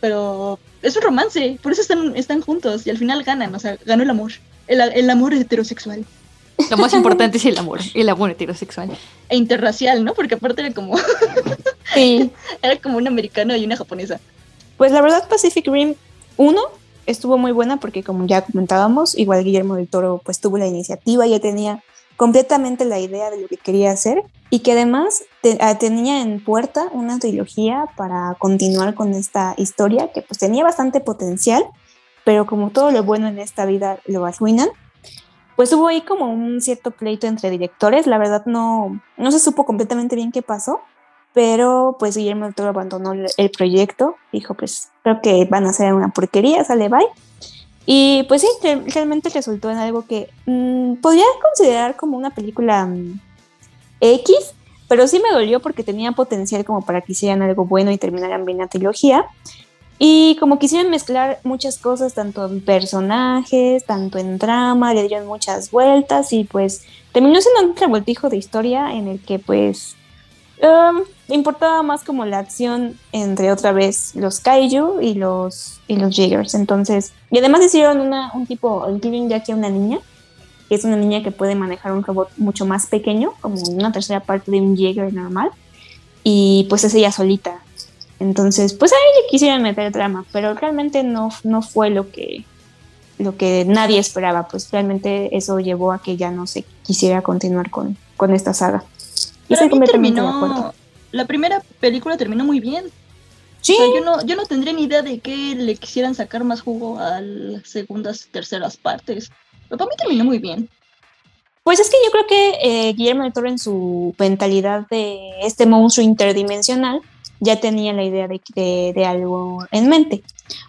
pero es un romance, por eso están, están juntos y al final ganan, o sea, ganó el amor, el, el amor heterosexual Lo más importante es el amor, el amor heterosexual. e interracial, ¿no? Porque aparte era como, Sí. era como un americano y una japonesa. Pues la verdad Pacific Rim 1 estuvo muy buena porque como ya comentábamos, igual Guillermo del Toro pues tuvo la iniciativa, ya tenía completamente la idea de lo que quería hacer y que además te- ah, tenía en puerta una trilogía para continuar con esta historia que pues tenía bastante potencial, pero como todo lo bueno en esta vida lo arruinan, pues hubo ahí como un cierto pleito entre directores, la verdad no, no se supo completamente bien qué pasó, pero pues Guillermo del Toro abandonó el, proyecto, dijo pues creo que van a hacer una porquería, sale bye. Y pues sí, re- realmente resultó en algo que mm, podría considerar como una película mm, X, pero sí me dolió porque tenía potencial como para que hicieran algo bueno y terminaran bien la trilogía. Y como quisieron mezclar muchas cosas, tanto en personajes, tanto en trama, le dieron muchas vueltas y pues terminó siendo un revoltijo de historia en el que pues um, importaba más como la acción entre otra vez los kaiju y los, y los jiggers. Entonces, y además hicieron una, un tipo, incluyen ya a una niña, que es una niña que puede manejar un robot mucho más pequeño, como una tercera parte de un jigger normal, y pues es ella solita. Entonces, pues ahí le quisieron meter drama, pero realmente no, no fue lo que, lo que nadie esperaba, pues realmente eso llevó a que ya no se quisiera continuar con, con esta saga. Y mí completamente de terminó, acuerdo. la primera película terminó muy bien. Sí. O sea, yo no, yo no tendría ni idea de que le quisieran sacar más jugo a las segundas, terceras partes. Pero para mí terminó muy bien. Pues es que yo creo que eh, Guillermo del Toro en su mentalidad de este monstruo interdimensional ya tenía la idea de, de- de algo en mente.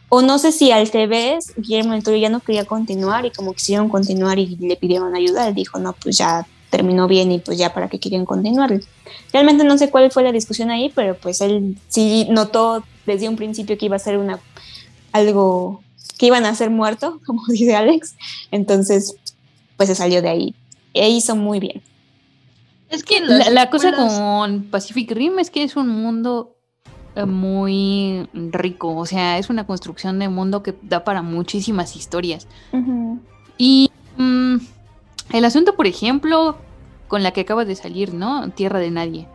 O no sé si al revés, Guillermo del Toro ya no quería continuar y como quisieron continuar y le pidieron ayuda, él dijo, no, pues ya terminó bien y pues ya para qué quieren continuar. Realmente no sé cuál fue la discusión ahí, pero pues él sí notó desde un principio que iba a ser una algo que iban a ser muerto, como dice Alex. Entonces, pues se salió de ahí. E hizo muy bien. Es que La, la cosa con Pacific Rim es que es un mundo muy rico, o sea, es una construcción de mundo que da para muchísimas historias. Y mm, el asunto, por ejemplo, con la que acaba de salir, ¿no? Tierra de Nadie,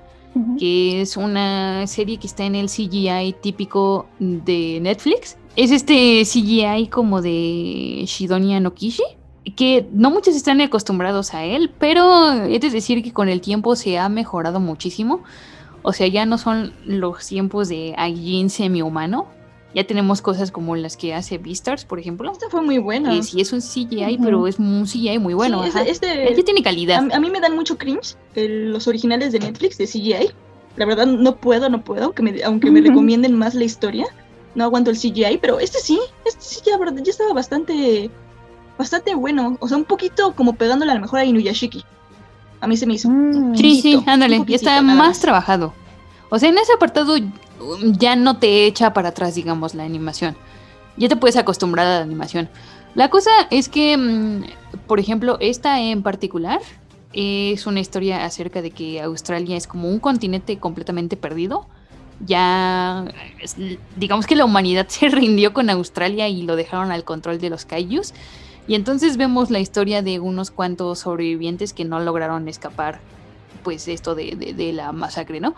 que es una serie que está en el CGI típico de Netflix. Es este CGI como de Shidonia no Kishi, que no muchos están acostumbrados a él, pero he de decir que con el tiempo se ha mejorado muchísimo. O sea, ya no son los tiempos de Aijin semi-humano. Ya tenemos cosas como las que hace Beastars, por ejemplo. Esta fue muy buena. Que sí es un CGI, pero es un CGI muy bueno. Sí, este- tiene calidad. A, a mí me dan mucho cringe el- los originales de Netflix, de CGI. La verdad, no puedo, no puedo, aunque me, aunque me recomienden más la historia. No aguanto el CGI, pero este sí, este sí, ya, ya estaba bastante, bastante bueno. O sea, un poquito como pegándole a lo mejor a Inuyashiki. A mí se me hizo. un Sí, sí, ándale, ya está nada más trabajado. O sea, en ese apartado um, ya no te echa para atrás, digamos, la animación. Ya te puedes acostumbrar a la animación. La cosa es que, mm, por ejemplo, esta en particular es una historia acerca de que Australia es como un continente completamente perdido. Ya, digamos que la humanidad se rindió con Australia y lo dejaron al control de los kaijus. Y entonces vemos la historia de unos cuantos sobrevivientes que no lograron escapar, pues esto de, de- la masacre, ¿no?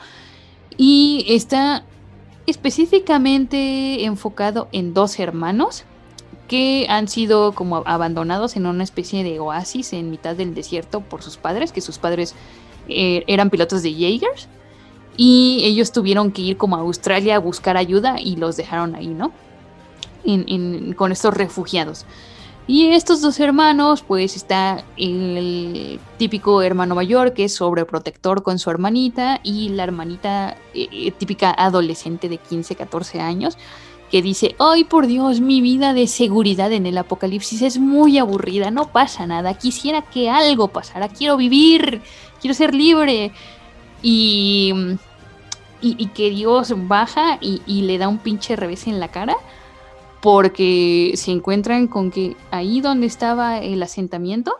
Y está específicamente enfocado en dos hermanos que han sido como abandonados en una especie de oasis en mitad del desierto por sus padres, que sus padres eh, eran pilotos de Jaegers y ellos tuvieron que ir como a Australia a buscar ayuda y los dejaron ahí, ¿no? Con estos refugiados. Y estos dos hermanos, pues está el típico hermano mayor que es sobreprotector con su hermanita y la hermanita eh, eh, típica adolescente de 15, 14 años que dice, ay por Dios, mi vida de seguridad en el apocalipsis es muy aburrida, no pasa nada, quisiera que algo pasara, quiero vivir, quiero ser libre. Y, y, que Dios baja y, y le da un pinche revés en la cara porque se encuentran con que ahí donde estaba el asentamiento,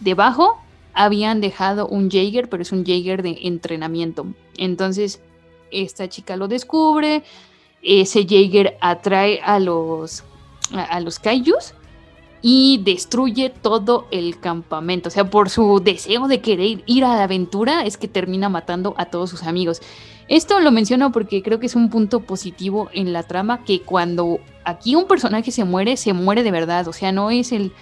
debajo habían dejado un Jaeger, pero es un Jaeger de entrenamiento. Entonces, esta chica lo descubre, ese Jaeger atrae a los, a, los Kaijus y destruye todo el campamento. O sea, por su deseo de querer ir a la aventura es que termina matando a todos sus amigos. Esto lo menciono porque creo que es un punto positivo en la trama que cuando aquí un personaje se muere, se muere de verdad. O sea, no es el,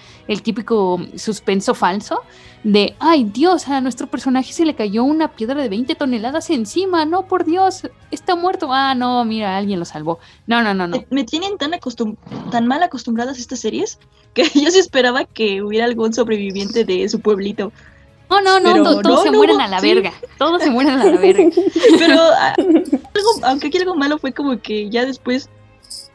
típico suspenso falso de, ay Dios, a nuestro personaje se le cayó una piedra de 20 toneladas encima. No, por Dios, está muerto. Ah, no, mira, alguien lo salvó. No, no, no, no. Me, tienen tan, tan mal acostumbradas estas series que yo sí esperaba que hubiera algún sobreviviente de su pueblito. No, no, no, todos se mueren a la verga. Todos se mueren a la verga. Pero ah, aunque aquí algo malo fue como que ya después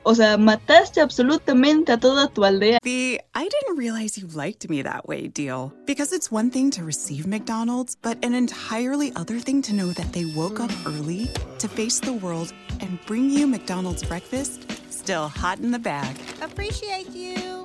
o sea, mataste absolutamente a toda tu aldea. The I didn't realize you liked me that way deal. Because it's one thing to receive McDonald's, but an entirely other thing to know that they woke up early to face the world and bring you McDonald's breakfast still hot in the bag. Appreciate you.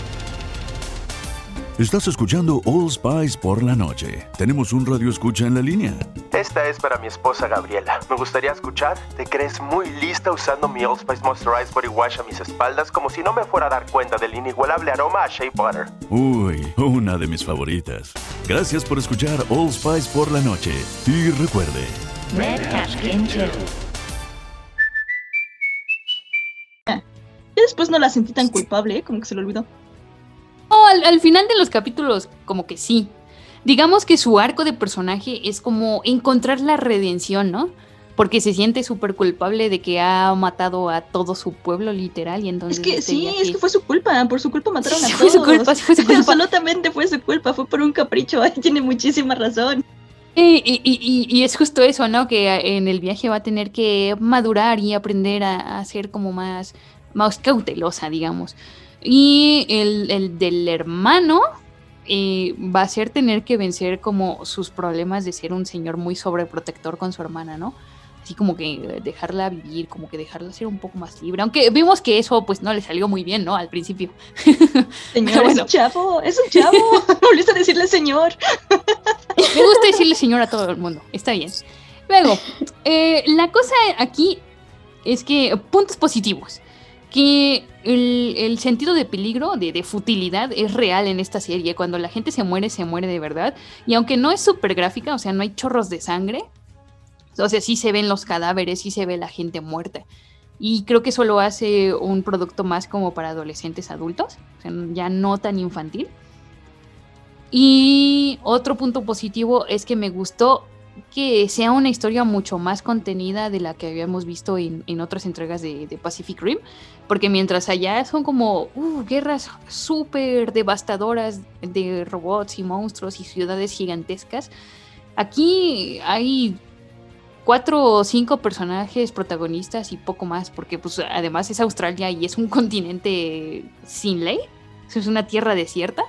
Estás escuchando All Spice por la noche. Tenemos un radio escucha en la línea. Esta es para mi esposa Gabriela. Me gustaría escuchar. ¿Te crees muy lista usando mi All Spice Moisturized Body Wash a mis espaldas como si no me fuera a dar cuenta del inigualable aroma a Shea Butter? Uy, una de mis favoritas. Gracias por escuchar All Spice por la noche. Y recuerde. Red después no la sentí tan culpable, ¿eh? como que se lo olvidó al, final de los capítulos, como que sí. Digamos que su arco de personaje es como encontrar la redención, ¿no? Porque se siente súper culpable de que ha matado a todo su pueblo, literal, y entonces... Es que sí, es que fue su culpa, por su culpa mataron a todos. Fue su culpa, fue su culpa. Absolutamente fue su culpa, fue por un capricho, tiene muchísima razón. Y, y, y, es justo eso, ¿no? Que en el viaje va a tener que madurar y aprender a, a ser como más, más cautelosa, digamos. Y el, del hermano eh, va a ser tener que vencer como sus problemas de ser un señor muy sobreprotector con su hermana, ¿no? Así como que dejarla vivir, como que dejarla ser un poco más libre. Aunque vimos que eso pues no le salió muy bien, ¿no? Al principio. Señor, es un chavo, es un chavo. Volviste a decirle señor. Me gusta decirle señor a todo el mundo, está bien. Luego, eh, la cosa aquí es que puntos positivos que el, sentido de peligro, de, futilidad, es real en esta serie. Cuando la gente se muere, se muere de verdad. Y aunque no es súper gráfica, o sea, no hay chorros de sangre, o sea, sí se ven los cadáveres, sí se ve la gente muerta. Y creo que eso lo hace un producto más como para adolescentes adultos, o sea, ya no tan infantil. Y otro punto positivo es que me gustó que sea una historia mucho más contenida de la que habíamos visto en, otras entregas de, Pacific Rim, porque mientras allá son como uh, guerras súper devastadoras de robots y monstruos y ciudades gigantescas, aquí hay cuatro o cinco personajes protagonistas y poco más, porque pues además es Australia y es un continente sin ley, es una tierra desierta.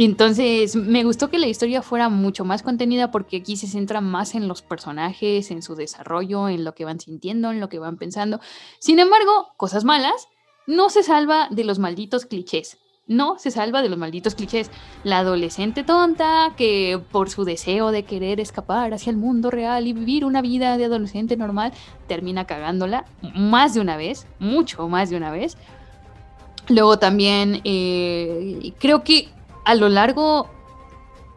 Entonces, me gustó que la historia fuera mucho más contenida porque aquí se centra más en los personajes, en su desarrollo, en lo que van sintiendo, en lo que van pensando. Sin embargo, cosas malas, no se salva de los malditos clichés. No se salva de los malditos clichés. La adolescente tonta que por su deseo de querer escapar hacia el mundo real y vivir una vida de adolescente normal termina cagándola más de una vez, mucho más de una vez. Luego también eh, creo que a lo largo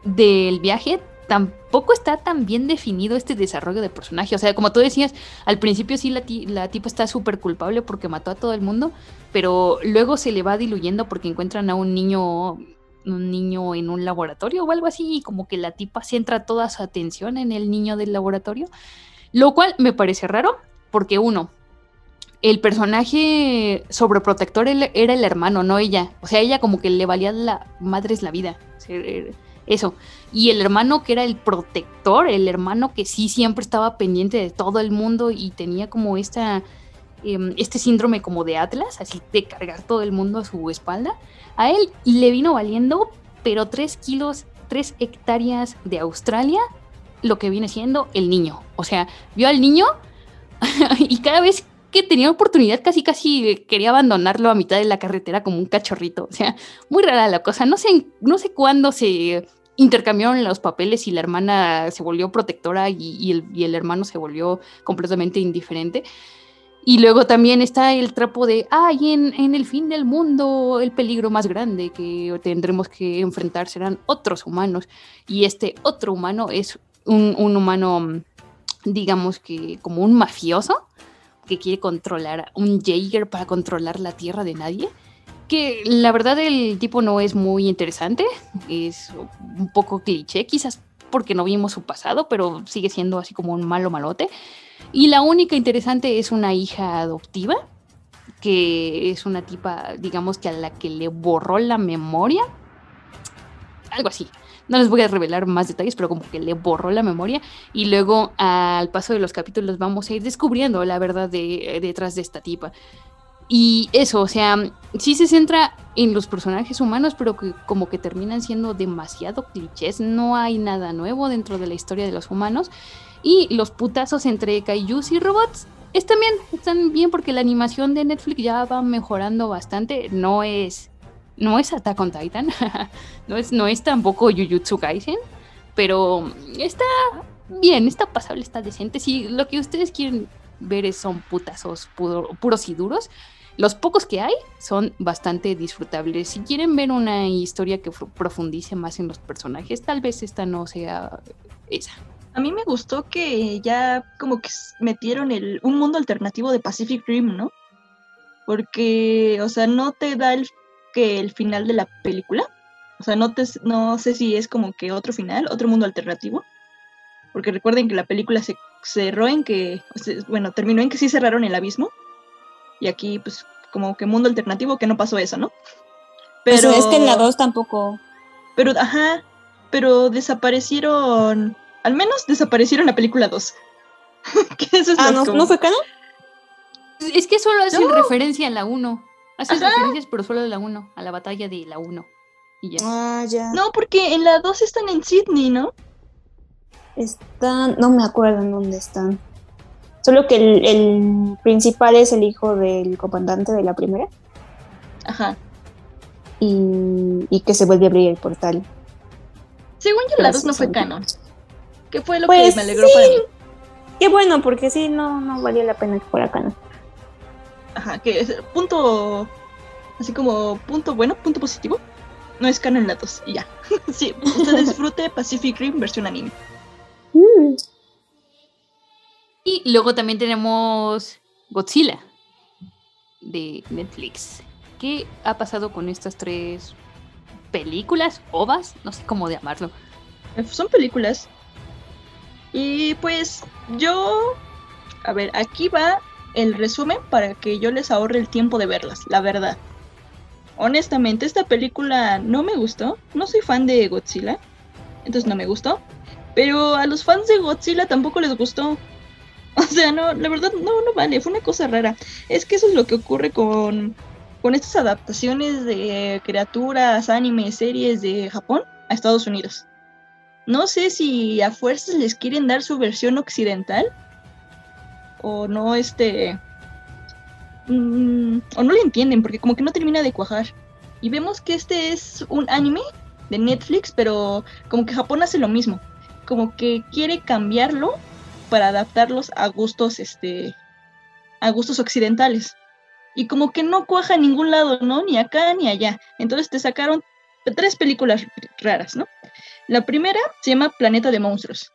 del viaje tampoco está tan bien definido este desarrollo de personaje. O sea, como tú decías, al principio sí la, la tipa está súper culpable porque mató a todo el mundo, pero luego se le va diluyendo porque encuentran a un niño un niño en un laboratorio o algo así, y como que la tipa centra toda su atención en el niño del laboratorio. Lo cual me parece raro, porque uno, el personaje sobreprotector era el hermano, no ella. O sea, ella como que le valía la madre es la vida. Eso. Y el hermano que era el protector, el hermano que sí siempre estaba pendiente de todo el mundo y tenía como esta, em, este síndrome como de Atlas, así de cargar todo el mundo a su espalda. A él le vino valiendo, pero tres kilos, tres hectáreas de Australia, lo que viene siendo el niño. O sea, vio al niño y cada vez que tenía oportunidad casi casi quería abandonarlo a mitad de la carretera como un cachorrito. O sea, muy rara la cosa. No sé, no sé cuándo se intercambiaron los papeles y la hermana se volvió protectora y, el, hermano se volvió completamente indiferente. Y luego también está el trapo de, ay, en, en, el fin del mundo el peligro más grande que tendremos que enfrentar serán otros humanos. Y este otro humano es un, un humano, digamos que como un mafioso, que quiere controlar un Jaeger para controlar la tierra de nadie. Que la verdad el tipo no es muy interesante, es un poco cliché, quizás porque no vimos su pasado, pero sigue siendo así como un malo malote. Y la única interesante es una hija adoptiva, que es una tipa, digamos que a la que le borró la memoria. Algo así. No les voy a revelar más detalles, pero como que le borró la memoria y luego al paso de los capítulos vamos a ir descubriendo la verdad de, detrás de esta tipa. Y eso, o sea, sí se centra en los personajes humanos, pero que como que terminan siendo demasiado clichés. No hay nada nuevo dentro de la historia de los humanos. Y los putazos entre kaijus y robots están bien, están bien porque la animación de Netflix ya va mejorando bastante. No es no es Attack on Titan, no, es, no es tampoco Jujutsu Kaisen, pero está bien, está pasable, está decente. Si lo que ustedes quieren ver son putazos puros y duros, los pocos que hay son bastante disfrutables. Si quieren ver una historia que profundice más en los personajes, tal vez esta no sea esa. A mí me gustó que ya como que metieron el, un mundo alternativo de Pacific Rim, ¿no? Porque, o sea, no te da el que el final de la película. O sea, no, te, no sé si es como que otro final, otro mundo alternativo. Porque recuerden que la película se cerró en que, bueno, terminó en que sí cerraron el abismo. Y aquí, pues, como que mundo alternativo, que no pasó eso, ¿no? Pero es que en la 2 tampoco. Pero, ajá, pero desaparecieron, al menos desaparecieron la película 2. ah, ¿no, ¿no fue canon? Es que solo hacen referencia a la 1. Haces referencias, pero solo de la 1, a la batalla de la 1. Y ya. Ah, ya. No, porque en la 2 están en Sydney, ¿no? Están, no me acuerdo en dónde están. Solo que el, principal es el hijo del comandante de la primera. Ajá. Y, que se vuelve a abrir el portal. Según yo, la 2 no fue canon. ¿Qué fue lo que pues me alegró para mí? Qué bueno, porque sí, no, no valía la pena que fuera canon. Ajá, que es punto. Así como punto bueno, punto positivo. No es datos y ya. sí, usted disfrute Pacific Rim versión anime. Mm. Y luego también tenemos Godzilla de Netflix. ¿Qué ha pasado con estas tres películas, ovas? No sé cómo llamarlo. Son películas. Y pues yo, a ver, aquí va el resumen para que yo les ahorre el tiempo de verlas, la verdad. Honestamente, esta película no me gustó. No soy fan de Godzilla, entonces no me gustó. Pero a los fans de Godzilla tampoco les gustó. O sea, no, la verdad, no, no vale, fue una cosa rara. Es que eso es lo que ocurre con, con estas adaptaciones de criaturas, anime, series de Japón a Estados Unidos. No sé si a fuerzas les quieren dar su versión occidental o no este mm, o no le entienden porque como que no termina de cuajar. Y vemos que este es un anime de Netflix pero como que Japón hace lo mismo. Como que quiere cambiarlo para adaptarlos a gustos este a gustos occidentales. Y como que no cuaja en ningún lado no ni acá ni allá. Entonces te sacaron tres películas raras no la primera se llama Planeta de monstruos.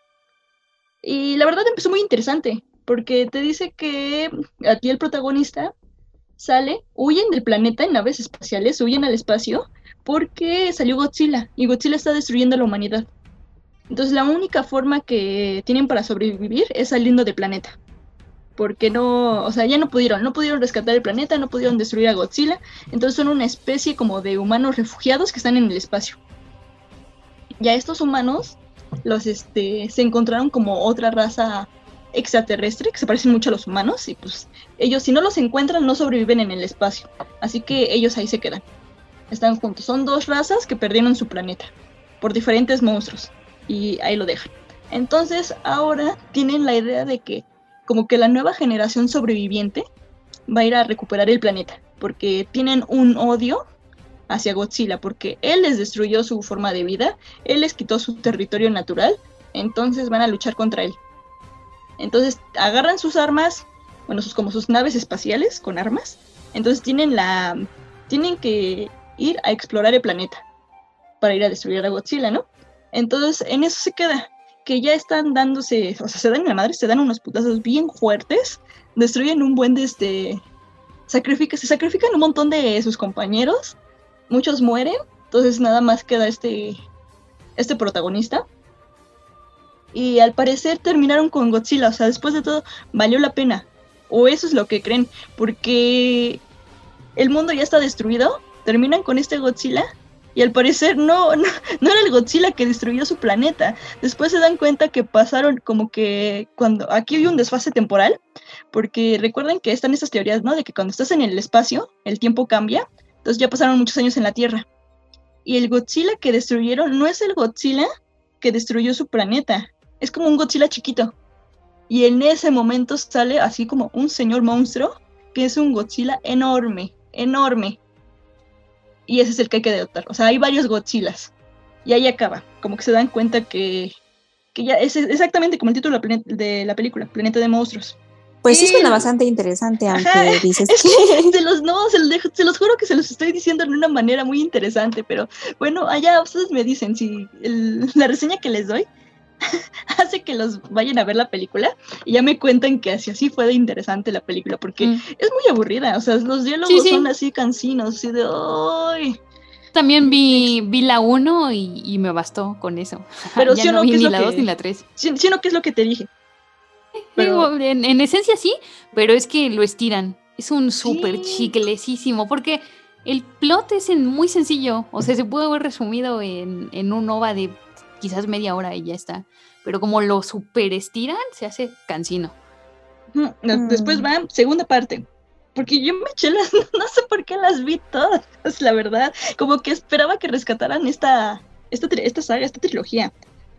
Y la verdad empezó muy interesante porque te dice que aquí el protagonista sale, huyen del planeta en naves espaciales, huyen al espacio, porque salió Godzilla y Godzilla está destruyendo a la humanidad. Entonces la única forma que tienen para sobrevivir es saliendo del planeta. Porque no, o sea, ya no pudieron, no pudieron rescatar el planeta, no pudieron destruir a Godzilla. Entonces son una especie como de humanos refugiados que están en el espacio. Y a estos humanos los este, se encontraron como otra raza extraterrestre que se parecen mucho a los humanos y pues ellos si no los encuentran no sobreviven en el espacio. Así que ellos ahí se quedan. Están juntos. Son dos razas que perdieron su planeta por diferentes monstruos y ahí lo dejan. Entonces ahora tienen la idea de que como que la nueva generación sobreviviente va a ir a recuperar el planeta porque tienen un odio hacia Godzilla porque él les destruyó su forma de vida, él les quitó su territorio natural, entonces van a luchar contra él. Entonces agarran sus armas, bueno, sus, como sus naves espaciales con armas, entonces tienen la tienen que ir a explorar el planeta para ir a destruir a Godzilla, ¿no? Entonces en eso se queda, que ya están dándose, o sea, se dan en la madre, se dan unos putazos bien fuertes, destruyen un buen de este se sacrifican un montón de sus compañeros muchos mueren, entonces nada más queda este, este protagonista. Y al parecer terminaron con Godzilla, o sea, después de todo, valió la pena. O eso es lo que creen, porque el mundo ya está destruido, terminan con este Godzilla y al parecer no, no, no, era el Godzilla que destruyó su planeta. Después se dan cuenta que pasaron como que cuando aquí hay un desfase temporal, porque recuerden que están estas teorías, ¿no? De que cuando estás en el espacio, el tiempo cambia. Entonces ya pasaron muchos años en la Tierra. Y el Godzilla que destruyeron no es el Godzilla que destruyó su planeta. Es como un Godzilla chiquito. Y en ese momento sale así como un señor monstruo, que es un Godzilla enorme, enorme. Y ese es el que hay que derrotar. O sea, hay varios Godzillas. Y ahí acaba. Como que se dan cuenta que, que ya es exactamente como el título de la película, Planeta de Monstruos. Pues sí suena bastante interesante, aunque dices que... Se los, no, se los, juro que se los estoy diciendo de una manera muy interesante, pero bueno, allá ustedes me dicen si la reseña que les doy hace que los vayan a ver la película y ya me cuentan que así, así fue de interesante la película, porque mm. es muy aburrida, o sea, los diálogos son así cansinos, así de... ¡Ay! También vi, vi la 1 y, me bastó con eso. Pero ya no, vi ni la 2 ni la 3. Sino que es lo que te dije en, esencia sí, pero es que lo estiran. Es un súper chiclecísimo, porque el plot es muy sencillo. O sea, se puede haber resumido en, en un OVA de quizás media hora y ya está. Pero como lo super estiran, se hace cansino. Después va segunda parte. Porque yo me eché las. No sé por qué las vi todas, la verdad. Como que esperaba que rescataran esta, esta, esta saga, esta trilogía.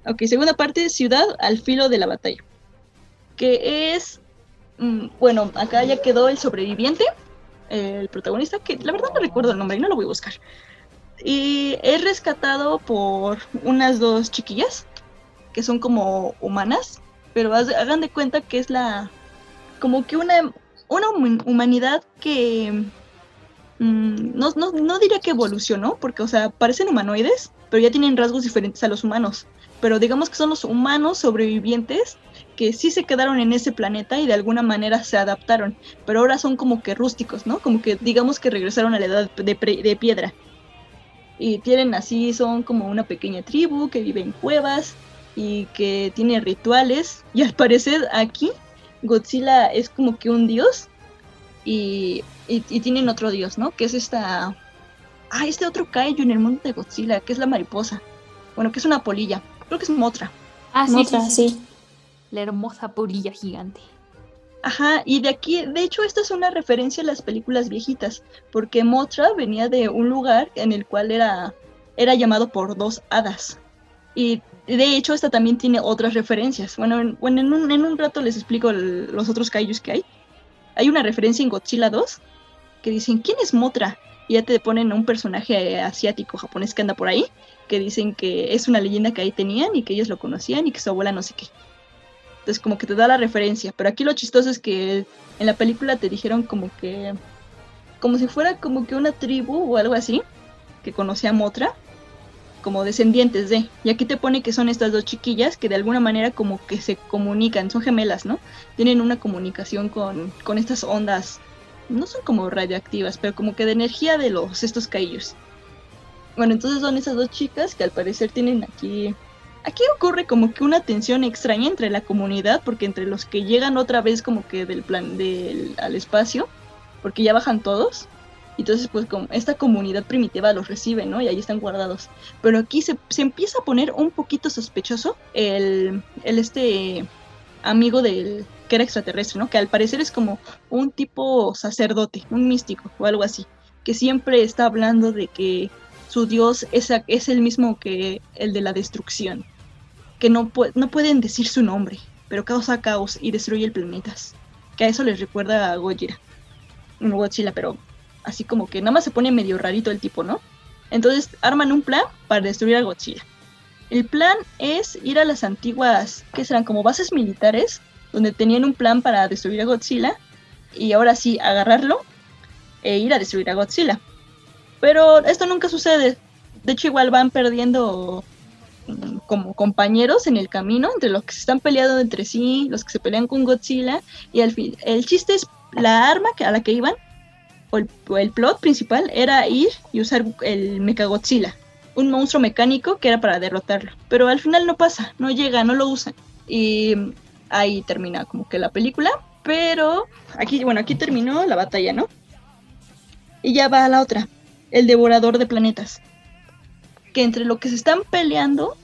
Ok, segunda parte, Ciudad al filo de la batalla que es, mm, bueno, acá ya quedó el sobreviviente, el protagonista, que la verdad no recuerdo el nombre y no lo voy a buscar. Y es rescatado por unas dos chiquillas, que son como humanas, pero hagan de cuenta que es la, como que una, una humanidad que... Mm, no, no, no diría que evolucionó, porque, o sea, parecen humanoides, pero ya tienen rasgos diferentes a los humanos. Pero digamos que son los humanos sobrevivientes que sí se quedaron en ese planeta y de alguna manera se adaptaron, pero ahora son como que rústicos, ¿no? Como que digamos que regresaron a la edad de, piedra. Y tienen así, son como una pequeña tribu que vive en cuevas y que tiene rituales. Y al parecer aquí Godzilla es como que un dios y, y, tienen otro dios, ¿no? Que es esta... Ah, este otro kaiju en el mundo de Godzilla, que es la mariposa. Bueno, que es una polilla. Creo que es Motra. Ah, sí, sí la hermosa polilla gigante. Ajá, y de aquí, de hecho, esta es una referencia a las películas viejitas, porque Motra venía de un lugar en el cual era, era llamado por dos hadas. Y de hecho, esta también tiene otras referencias. Bueno, en, en, un, en un, rato les explico los otros kaijus que hay. Hay una referencia en Godzilla 2 que dicen, ¿quién es Motra? Y ya te ponen un personaje asiático, japonés que anda por ahí, que dicen que es una leyenda que ahí tenían y que ellos lo conocían y que su abuela no sé qué. Entonces como que te da la referencia. Pero aquí lo chistoso es que en la película te dijeron como que... Como si fuera como que una tribu o algo así. Que conocía a Motra. Como descendientes de. Y aquí te pone que son estas dos chiquillas que de alguna manera como que se comunican. Son gemelas, ¿no? Tienen una comunicación con, con estas ondas. No son como radioactivas, pero como que de energía de los estos caillos. Bueno, entonces son esas dos chicas que al parecer tienen aquí aquí ocurre como que una tensión extraña entre la comunidad, porque entre los que llegan otra vez como que del plan del al espacio, porque ya bajan todos, entonces pues como esta comunidad primitiva los recibe, ¿no? Y ahí están guardados. Pero aquí se, se empieza a poner un poquito sospechoso el, el este amigo del que era extraterrestre, ¿no? Que al parecer es como un tipo sacerdote, un místico o algo así, que siempre está hablando de que su dios es, es el mismo que el de la destrucción, que no, no pueden decir su nombre, pero causa caos y destruye el planetas. Que a eso les recuerda a Gojira. No Godzilla, pero así como que nada más se pone medio rarito el tipo, ¿no? Entonces arman un plan para destruir a Godzilla. El plan es ir a las antiguas, que serán como bases militares, donde tenían un plan para destruir a Godzilla, y ahora sí agarrarlo e ir a destruir a Godzilla. Pero esto nunca sucede. De hecho, igual van perdiendo como compañeros en el camino, entre los que se están peleando entre sí, los que se pelean con Godzilla, y al fin, el chiste es la arma a la que iban, o el, plot principal, era ir y usar el Mechagodzilla, un monstruo mecánico que era para derrotarlo. Pero al final no pasa, no llega, no lo usan. Y ahí termina como que la película. Pero aquí, bueno, aquí terminó la batalla, ¿no? Y ya va a la otra el devorador de planetas. Que entre lo que se están peleando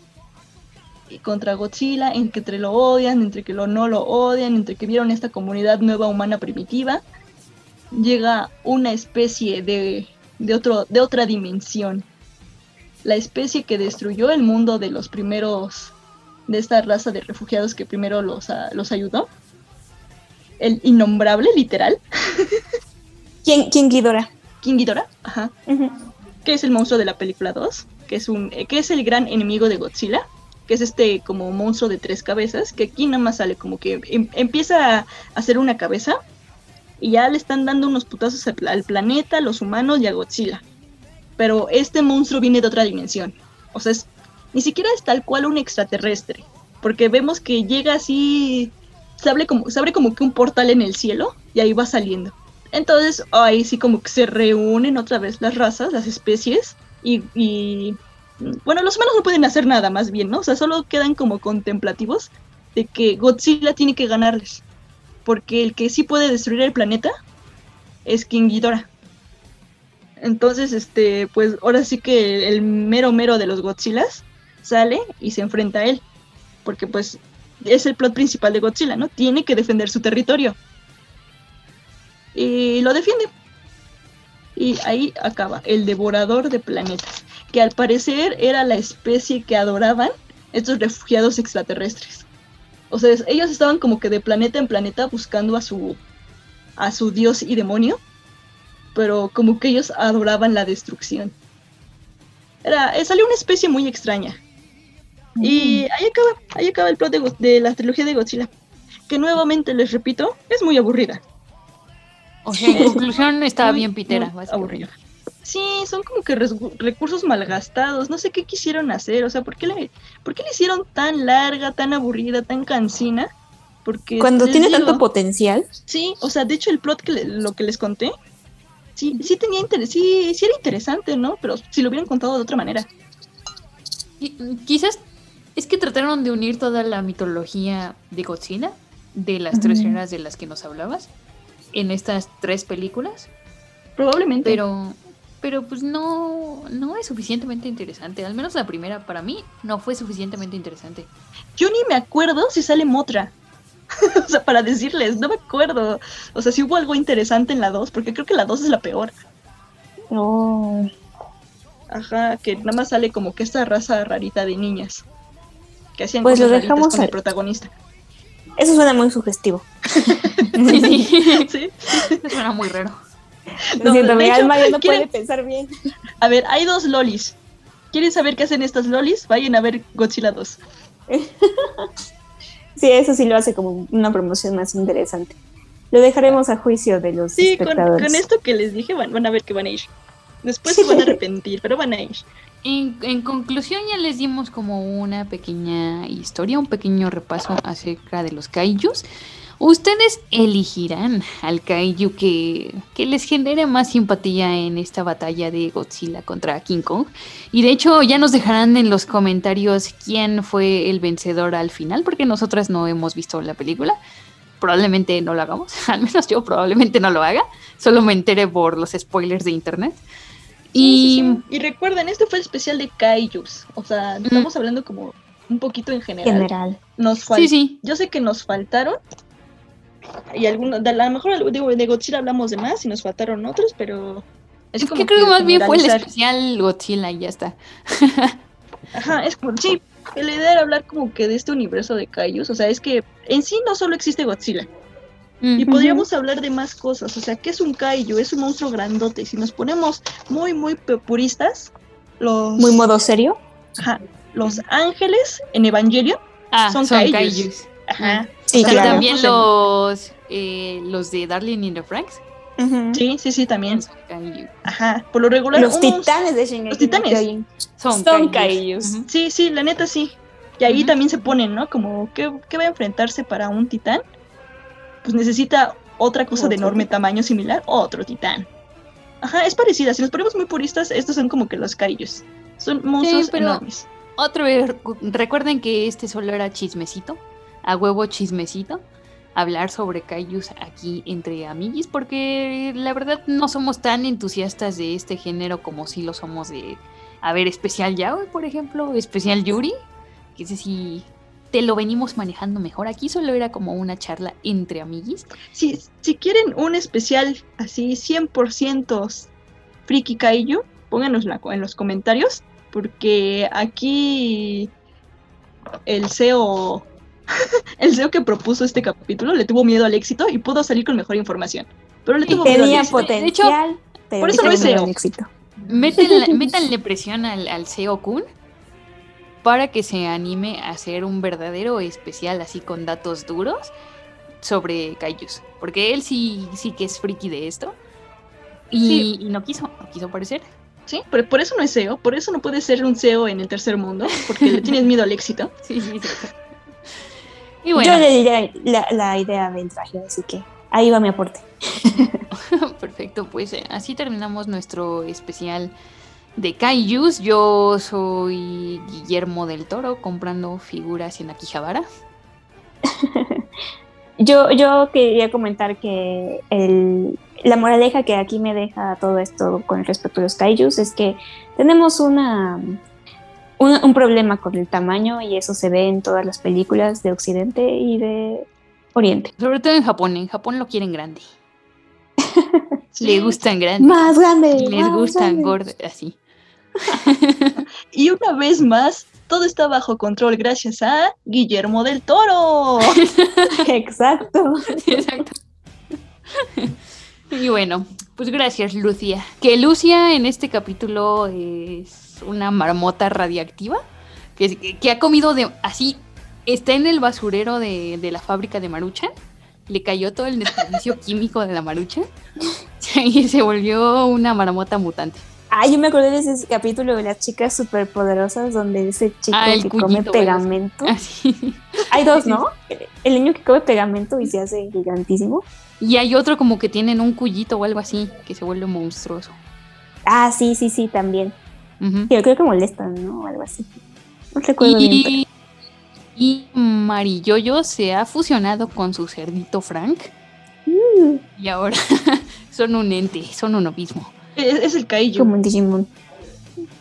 contra Godzilla, entre lo odian, entre que lo no lo odian, entre que vieron esta comunidad nueva humana primitiva, llega una especie de, de, otro, de otra dimensión. La especie que destruyó el mundo de los primeros, de esta raza de refugiados que primero los, los ayudó. El innombrable, literal. ¿Quién, quién Ghidorah? Ghidorah, ajá, que es el monstruo de la película 2, que es, un, que es el gran enemigo de Godzilla, que es este como monstruo de tres cabezas, que aquí nada más sale como que em, empieza a hacer una cabeza y ya le están dando unos putazos al, planeta, a los humanos y a Godzilla. Pero este monstruo viene de otra dimensión. O sea, ni siquiera es tal cual un extraterrestre. Porque vemos que llega así, se abre, como, abre como que un portal en el cielo y ahí va saliendo. Entonces ahí sí como que se reúnen otra vez las razas, las especies y, bueno, los humanos no pueden hacer nada más bien, ¿no? O sea, solo quedan como contemplativos de que Godzilla tiene que ganarles. Porque el que sí puede destruir el planeta es King Ghidorah. Entonces, este, pues ahora sí que el mero mero de los Godzillas sale y se enfrenta a él. Porque pues es el plot principal de Godzilla, ¿no? Tiene que defender su territorio y lo defiende. Y ahí acaba, el devorador de planetas, que al parecer era la especie que adoraban estos refugiados extraterrestres. O sea, ellos estaban como que de planeta en planeta buscando a su a su dios y demonio, pero como que ellos adoraban la destrucción. Era, eh, salió una especie muy extraña. Y mm. ahí acaba, ahí acaba el plot de, de la trilogía de Godzilla, que nuevamente les repito, es muy aburrida. O sea, en conclusión estaba bien pitera. Aburrido. Sí, son como que recursos malgastados. No sé qué quisieron hacer. O sea, ¿por qué le, por qué le hicieron tan larga, tan aburrida, tan cansina? Porque cuando tiene tanto potencial. Sí, o sea, de hecho el plot que lo que les conté, sí, sí tenía interés, sí, sí era interesante, ¿no? Pero si lo hubieran contado de otra manera. quizás es que trataron de unir toda la mitología de Godzilla, de las tres escenas de las que nos hablabas, en estas tres películas. Probablemente. Pero, pero pues no, no es suficientemente interesante. Al menos la primera para mí no fue suficientemente interesante. Yo ni me acuerdo si sale Motra. o sea, para decirles, no me acuerdo. O sea, si hubo algo interesante en la 2, porque creo que la 2 es la peor. Oh. Ajá, que nada más sale como que esta raza rarita de niñas. Que hacían pues lo dejamos con el protagonista. Eso suena muy sugestivo. sí, sí. Suena muy raro. No, siento, mi alma ya no puede pensar bien. A ver, hay dos lolis. ¿Quieren saber qué hacen estas lolis? Vayan a ver Godzilla 2. sí, eso sí lo hace como una promoción más interesante. Lo dejaremos a juicio de los sí, espectadores. Con, con esto que les dije van, van a ver que van a ir. Después se van a arrepentir, pero van a ir. En, conclusión ya les dimos como una pequeña historia, un pequeño repaso acerca de los kaijus. Ustedes elegirán al kaiju que, que, les genere más simpatía en esta batalla de Godzilla contra King Kong. Y de hecho ya nos dejarán en los comentarios quién fue el vencedor al final, porque nosotras no hemos visto la película. Probablemente no lo hagamos, al menos yo probablemente no lo haga, solo me entere por los spoilers de internet. Y... y recuerden, este fue el especial de Kaijus, o sea, estamos hablando como un poquito en general. General. Nos sí, sí. Yo sé que nos faltaron y algunos, a lo mejor de Godzilla hablamos de más y nos faltaron otros, pero... Es, como que creo que más bien fue el especial Godzilla y ya está. Ajá, es como, sí, la idea era hablar como que de este universo de Kaijus, o sea, es que en sí no solo existe Godzilla. Y podríamos hablar de más cosas, o sea, ¿qué es un Kaiju? Es un monstruo grandote. Y si nos ponemos muy, muy puristas, los... ¿Muy modo serio? Ajá, los ángeles en Evangelion ah, son, son kaijus. Ajá. Sí, claro. También los, eh, los de Darling in the Franks. Uh -huh. Sí, sí, sí, también. Ajá, por lo regular. Los titanes de Shingeki Los titanes. Son, son kaijus. Uh -huh. Sí, sí, la neta sí. Y ahí uh -huh. también se ponen, ¿no? Como, ¿qué, ¿qué, va a enfrentarse para un titán? Pues necesita otra cosa de enorme tamaño similar, otro titán. Ajá, es parecida. Si nos ponemos muy puristas, estos son como que los kaijus. Son monstruos sí, pero enormes. Otro, recuerden que este solo era chismecito a huevo chismecito hablar sobre kaijus aquí entre amiguis porque la verdad no somos tan entusiastas de este género como si lo somos de a ver especial Yaoi por ejemplo especial Yuri que sé si te lo venimos manejando mejor aquí solo era como una charla entre amiguis si, si quieren un especial así 100% friki kaiju pónganosla en los comentarios porque aquí el SEO el CEO que propuso este capítulo le tuvo miedo al éxito y pudo salir con mejor información. Pero le tuvo tenía miedo al potencial. De hecho, por eso no es CEO. Éxito. Métanle, métanle presión al, al CEO Kun para que se anime a hacer un verdadero especial así con datos duros sobre Kaijus. Porque él sí, sí que es friki de esto. Y, sí. y no quiso, no quiso aparecer. Sí, pero por eso no es CEO, por eso no puede ser un CEO en el tercer mundo, porque le tienes miedo al éxito. Sí, sí, sí. Y bueno. Yo le diré la, la, idea del traje, así que ahí va mi aporte. Perfecto, pues eh, así terminamos nuestro especial de Kaijus. Yo soy Guillermo del Toro comprando figuras en Akihabara. yo, yo quería comentar que el, la moraleja que aquí me deja todo esto con respecto a los Kaijus es que tenemos una un, un, problema con el tamaño y eso se ve en todas las películas de Occidente y de Oriente. Sobre todo en Japón, en Japón lo quieren grande. Le gustan grandes. Más grande. Les gustan gordos, así. y una vez más, todo está bajo control gracias a Guillermo del Toro. Exacto. Exacto. Y bueno, pues gracias, Lucia. Que Lucia en este capítulo es una marmota radiactiva que, que ha comido de así. Está en el basurero de, de la fábrica de Maruchan. Le cayó todo el desperdicio químico de la Maruchan. Y se volvió una marmota mutante. Ah, yo me acordé de ese capítulo de las chicas superpoderosas donde ese chico ah, que come pegamento. Ah, sí. Hay dos, ¿no? El niño que come pegamento y se hace gigantísimo. Y hay otro como que tienen un cuyito o algo así, que se vuelve monstruoso. Ah, sí, sí, sí, también. Uh -huh. Yo creo que molestan, ¿no? Algo así. No recuerdo y, bien. Y Mariyoyo se ha fusionado con su cerdito Frank. Mm. Y ahora son un ente, son uno mismo. Es, es el Kaiju. Como un Digimon.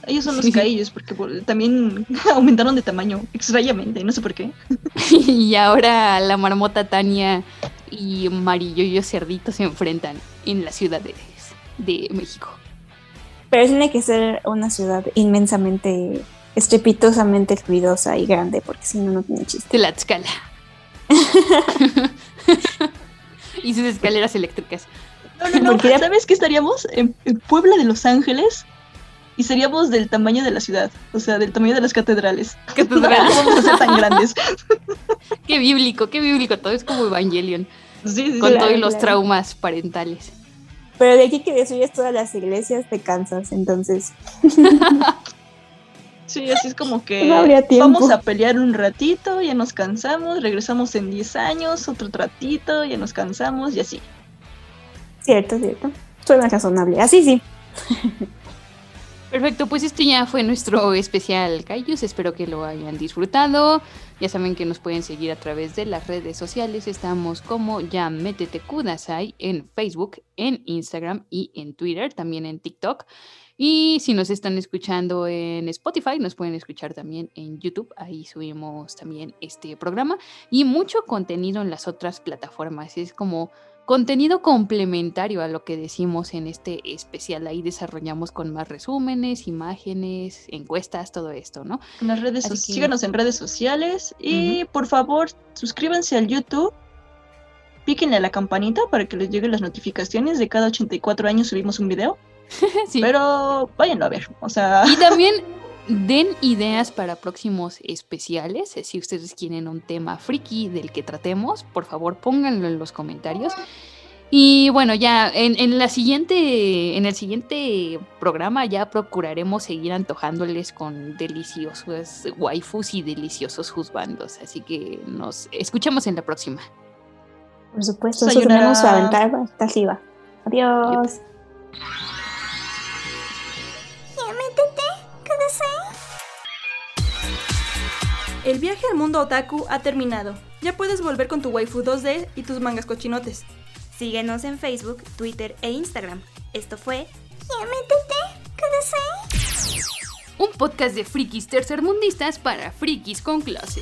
Ellos son los sí. Kaijus porque también aumentaron de tamaño extrañamente, no sé por qué. y ahora la marmota Tania y Mariyoyo Cerdito se enfrentan en la ciudad de, de México. Pero tiene que ser una ciudad inmensamente, estrepitosamente ruidosa y grande, porque si no, no tiene chiste. Tlaxcala. y sus escaleras eléctricas. No, no, no. ¿Sabes qué estaríamos? En, en, Puebla de Los Ángeles y seríamos del tamaño de la ciudad, o sea, del tamaño de las catedrales. Catedrales. No vamos a ser tan grandes. qué bíblico, qué bíblico. Todo es como Evangelion. Sí, sí, con claro, todos los claro. traumas parentales. Pero de aquí que destruyes todas las iglesias te cansas, entonces. Sí, así es como que No habría tiempo. vamos a pelear un ratito, ya nos cansamos, regresamos en 10 años, otro ratito, ya nos cansamos y así. Cierto, cierto. Suena razonable. Así sí. Perfecto, pues este ya fue nuestro especial Kaijus. Espero que lo hayan disfrutado. Ya saben que nos pueden seguir a través de las redes sociales. Estamos como ya Métete Kudasai en Facebook, en Instagram y en Twitter, también en TikTok. Y si nos están escuchando en Spotify, nos pueden escuchar también en YouTube. Ahí subimos también este programa y mucho contenido en las otras plataformas. Es como contenido complementario a lo que decimos en este especial. Ahí desarrollamos con más resúmenes, imágenes, encuestas, todo esto, ¿no? En las redes so- que- síganos en redes sociales y por favor suscríbanse al YouTube. Píquenle a la campanita para que les lleguen las notificaciones. De cada 84 años subimos un video. Sí. Pero váyanlo a ver. O sea, Y también den ideas para próximos especiales. Eh, Si ustedes quieren un tema friki del que tratemos, por favor pónganlo en los comentarios. Y bueno, ya en, en la siguiente, en el siguiente programa ya procuraremos seguir antojándoles con deliciosos waifus y deliciosos juzbandos. Así que nos escuchamos en la próxima. Por supuesto, eso Sayonara. tenemos su aventar hasta arriba. Adiós. El viaje al mundo otaku ha terminado. Ya puedes volver con tu waifu 2D y tus mangas cochinotes. Síguenos en Facebook, Twitter e Instagram. Esto fue Un podcast de frikis tercermundistas para frikis con clase.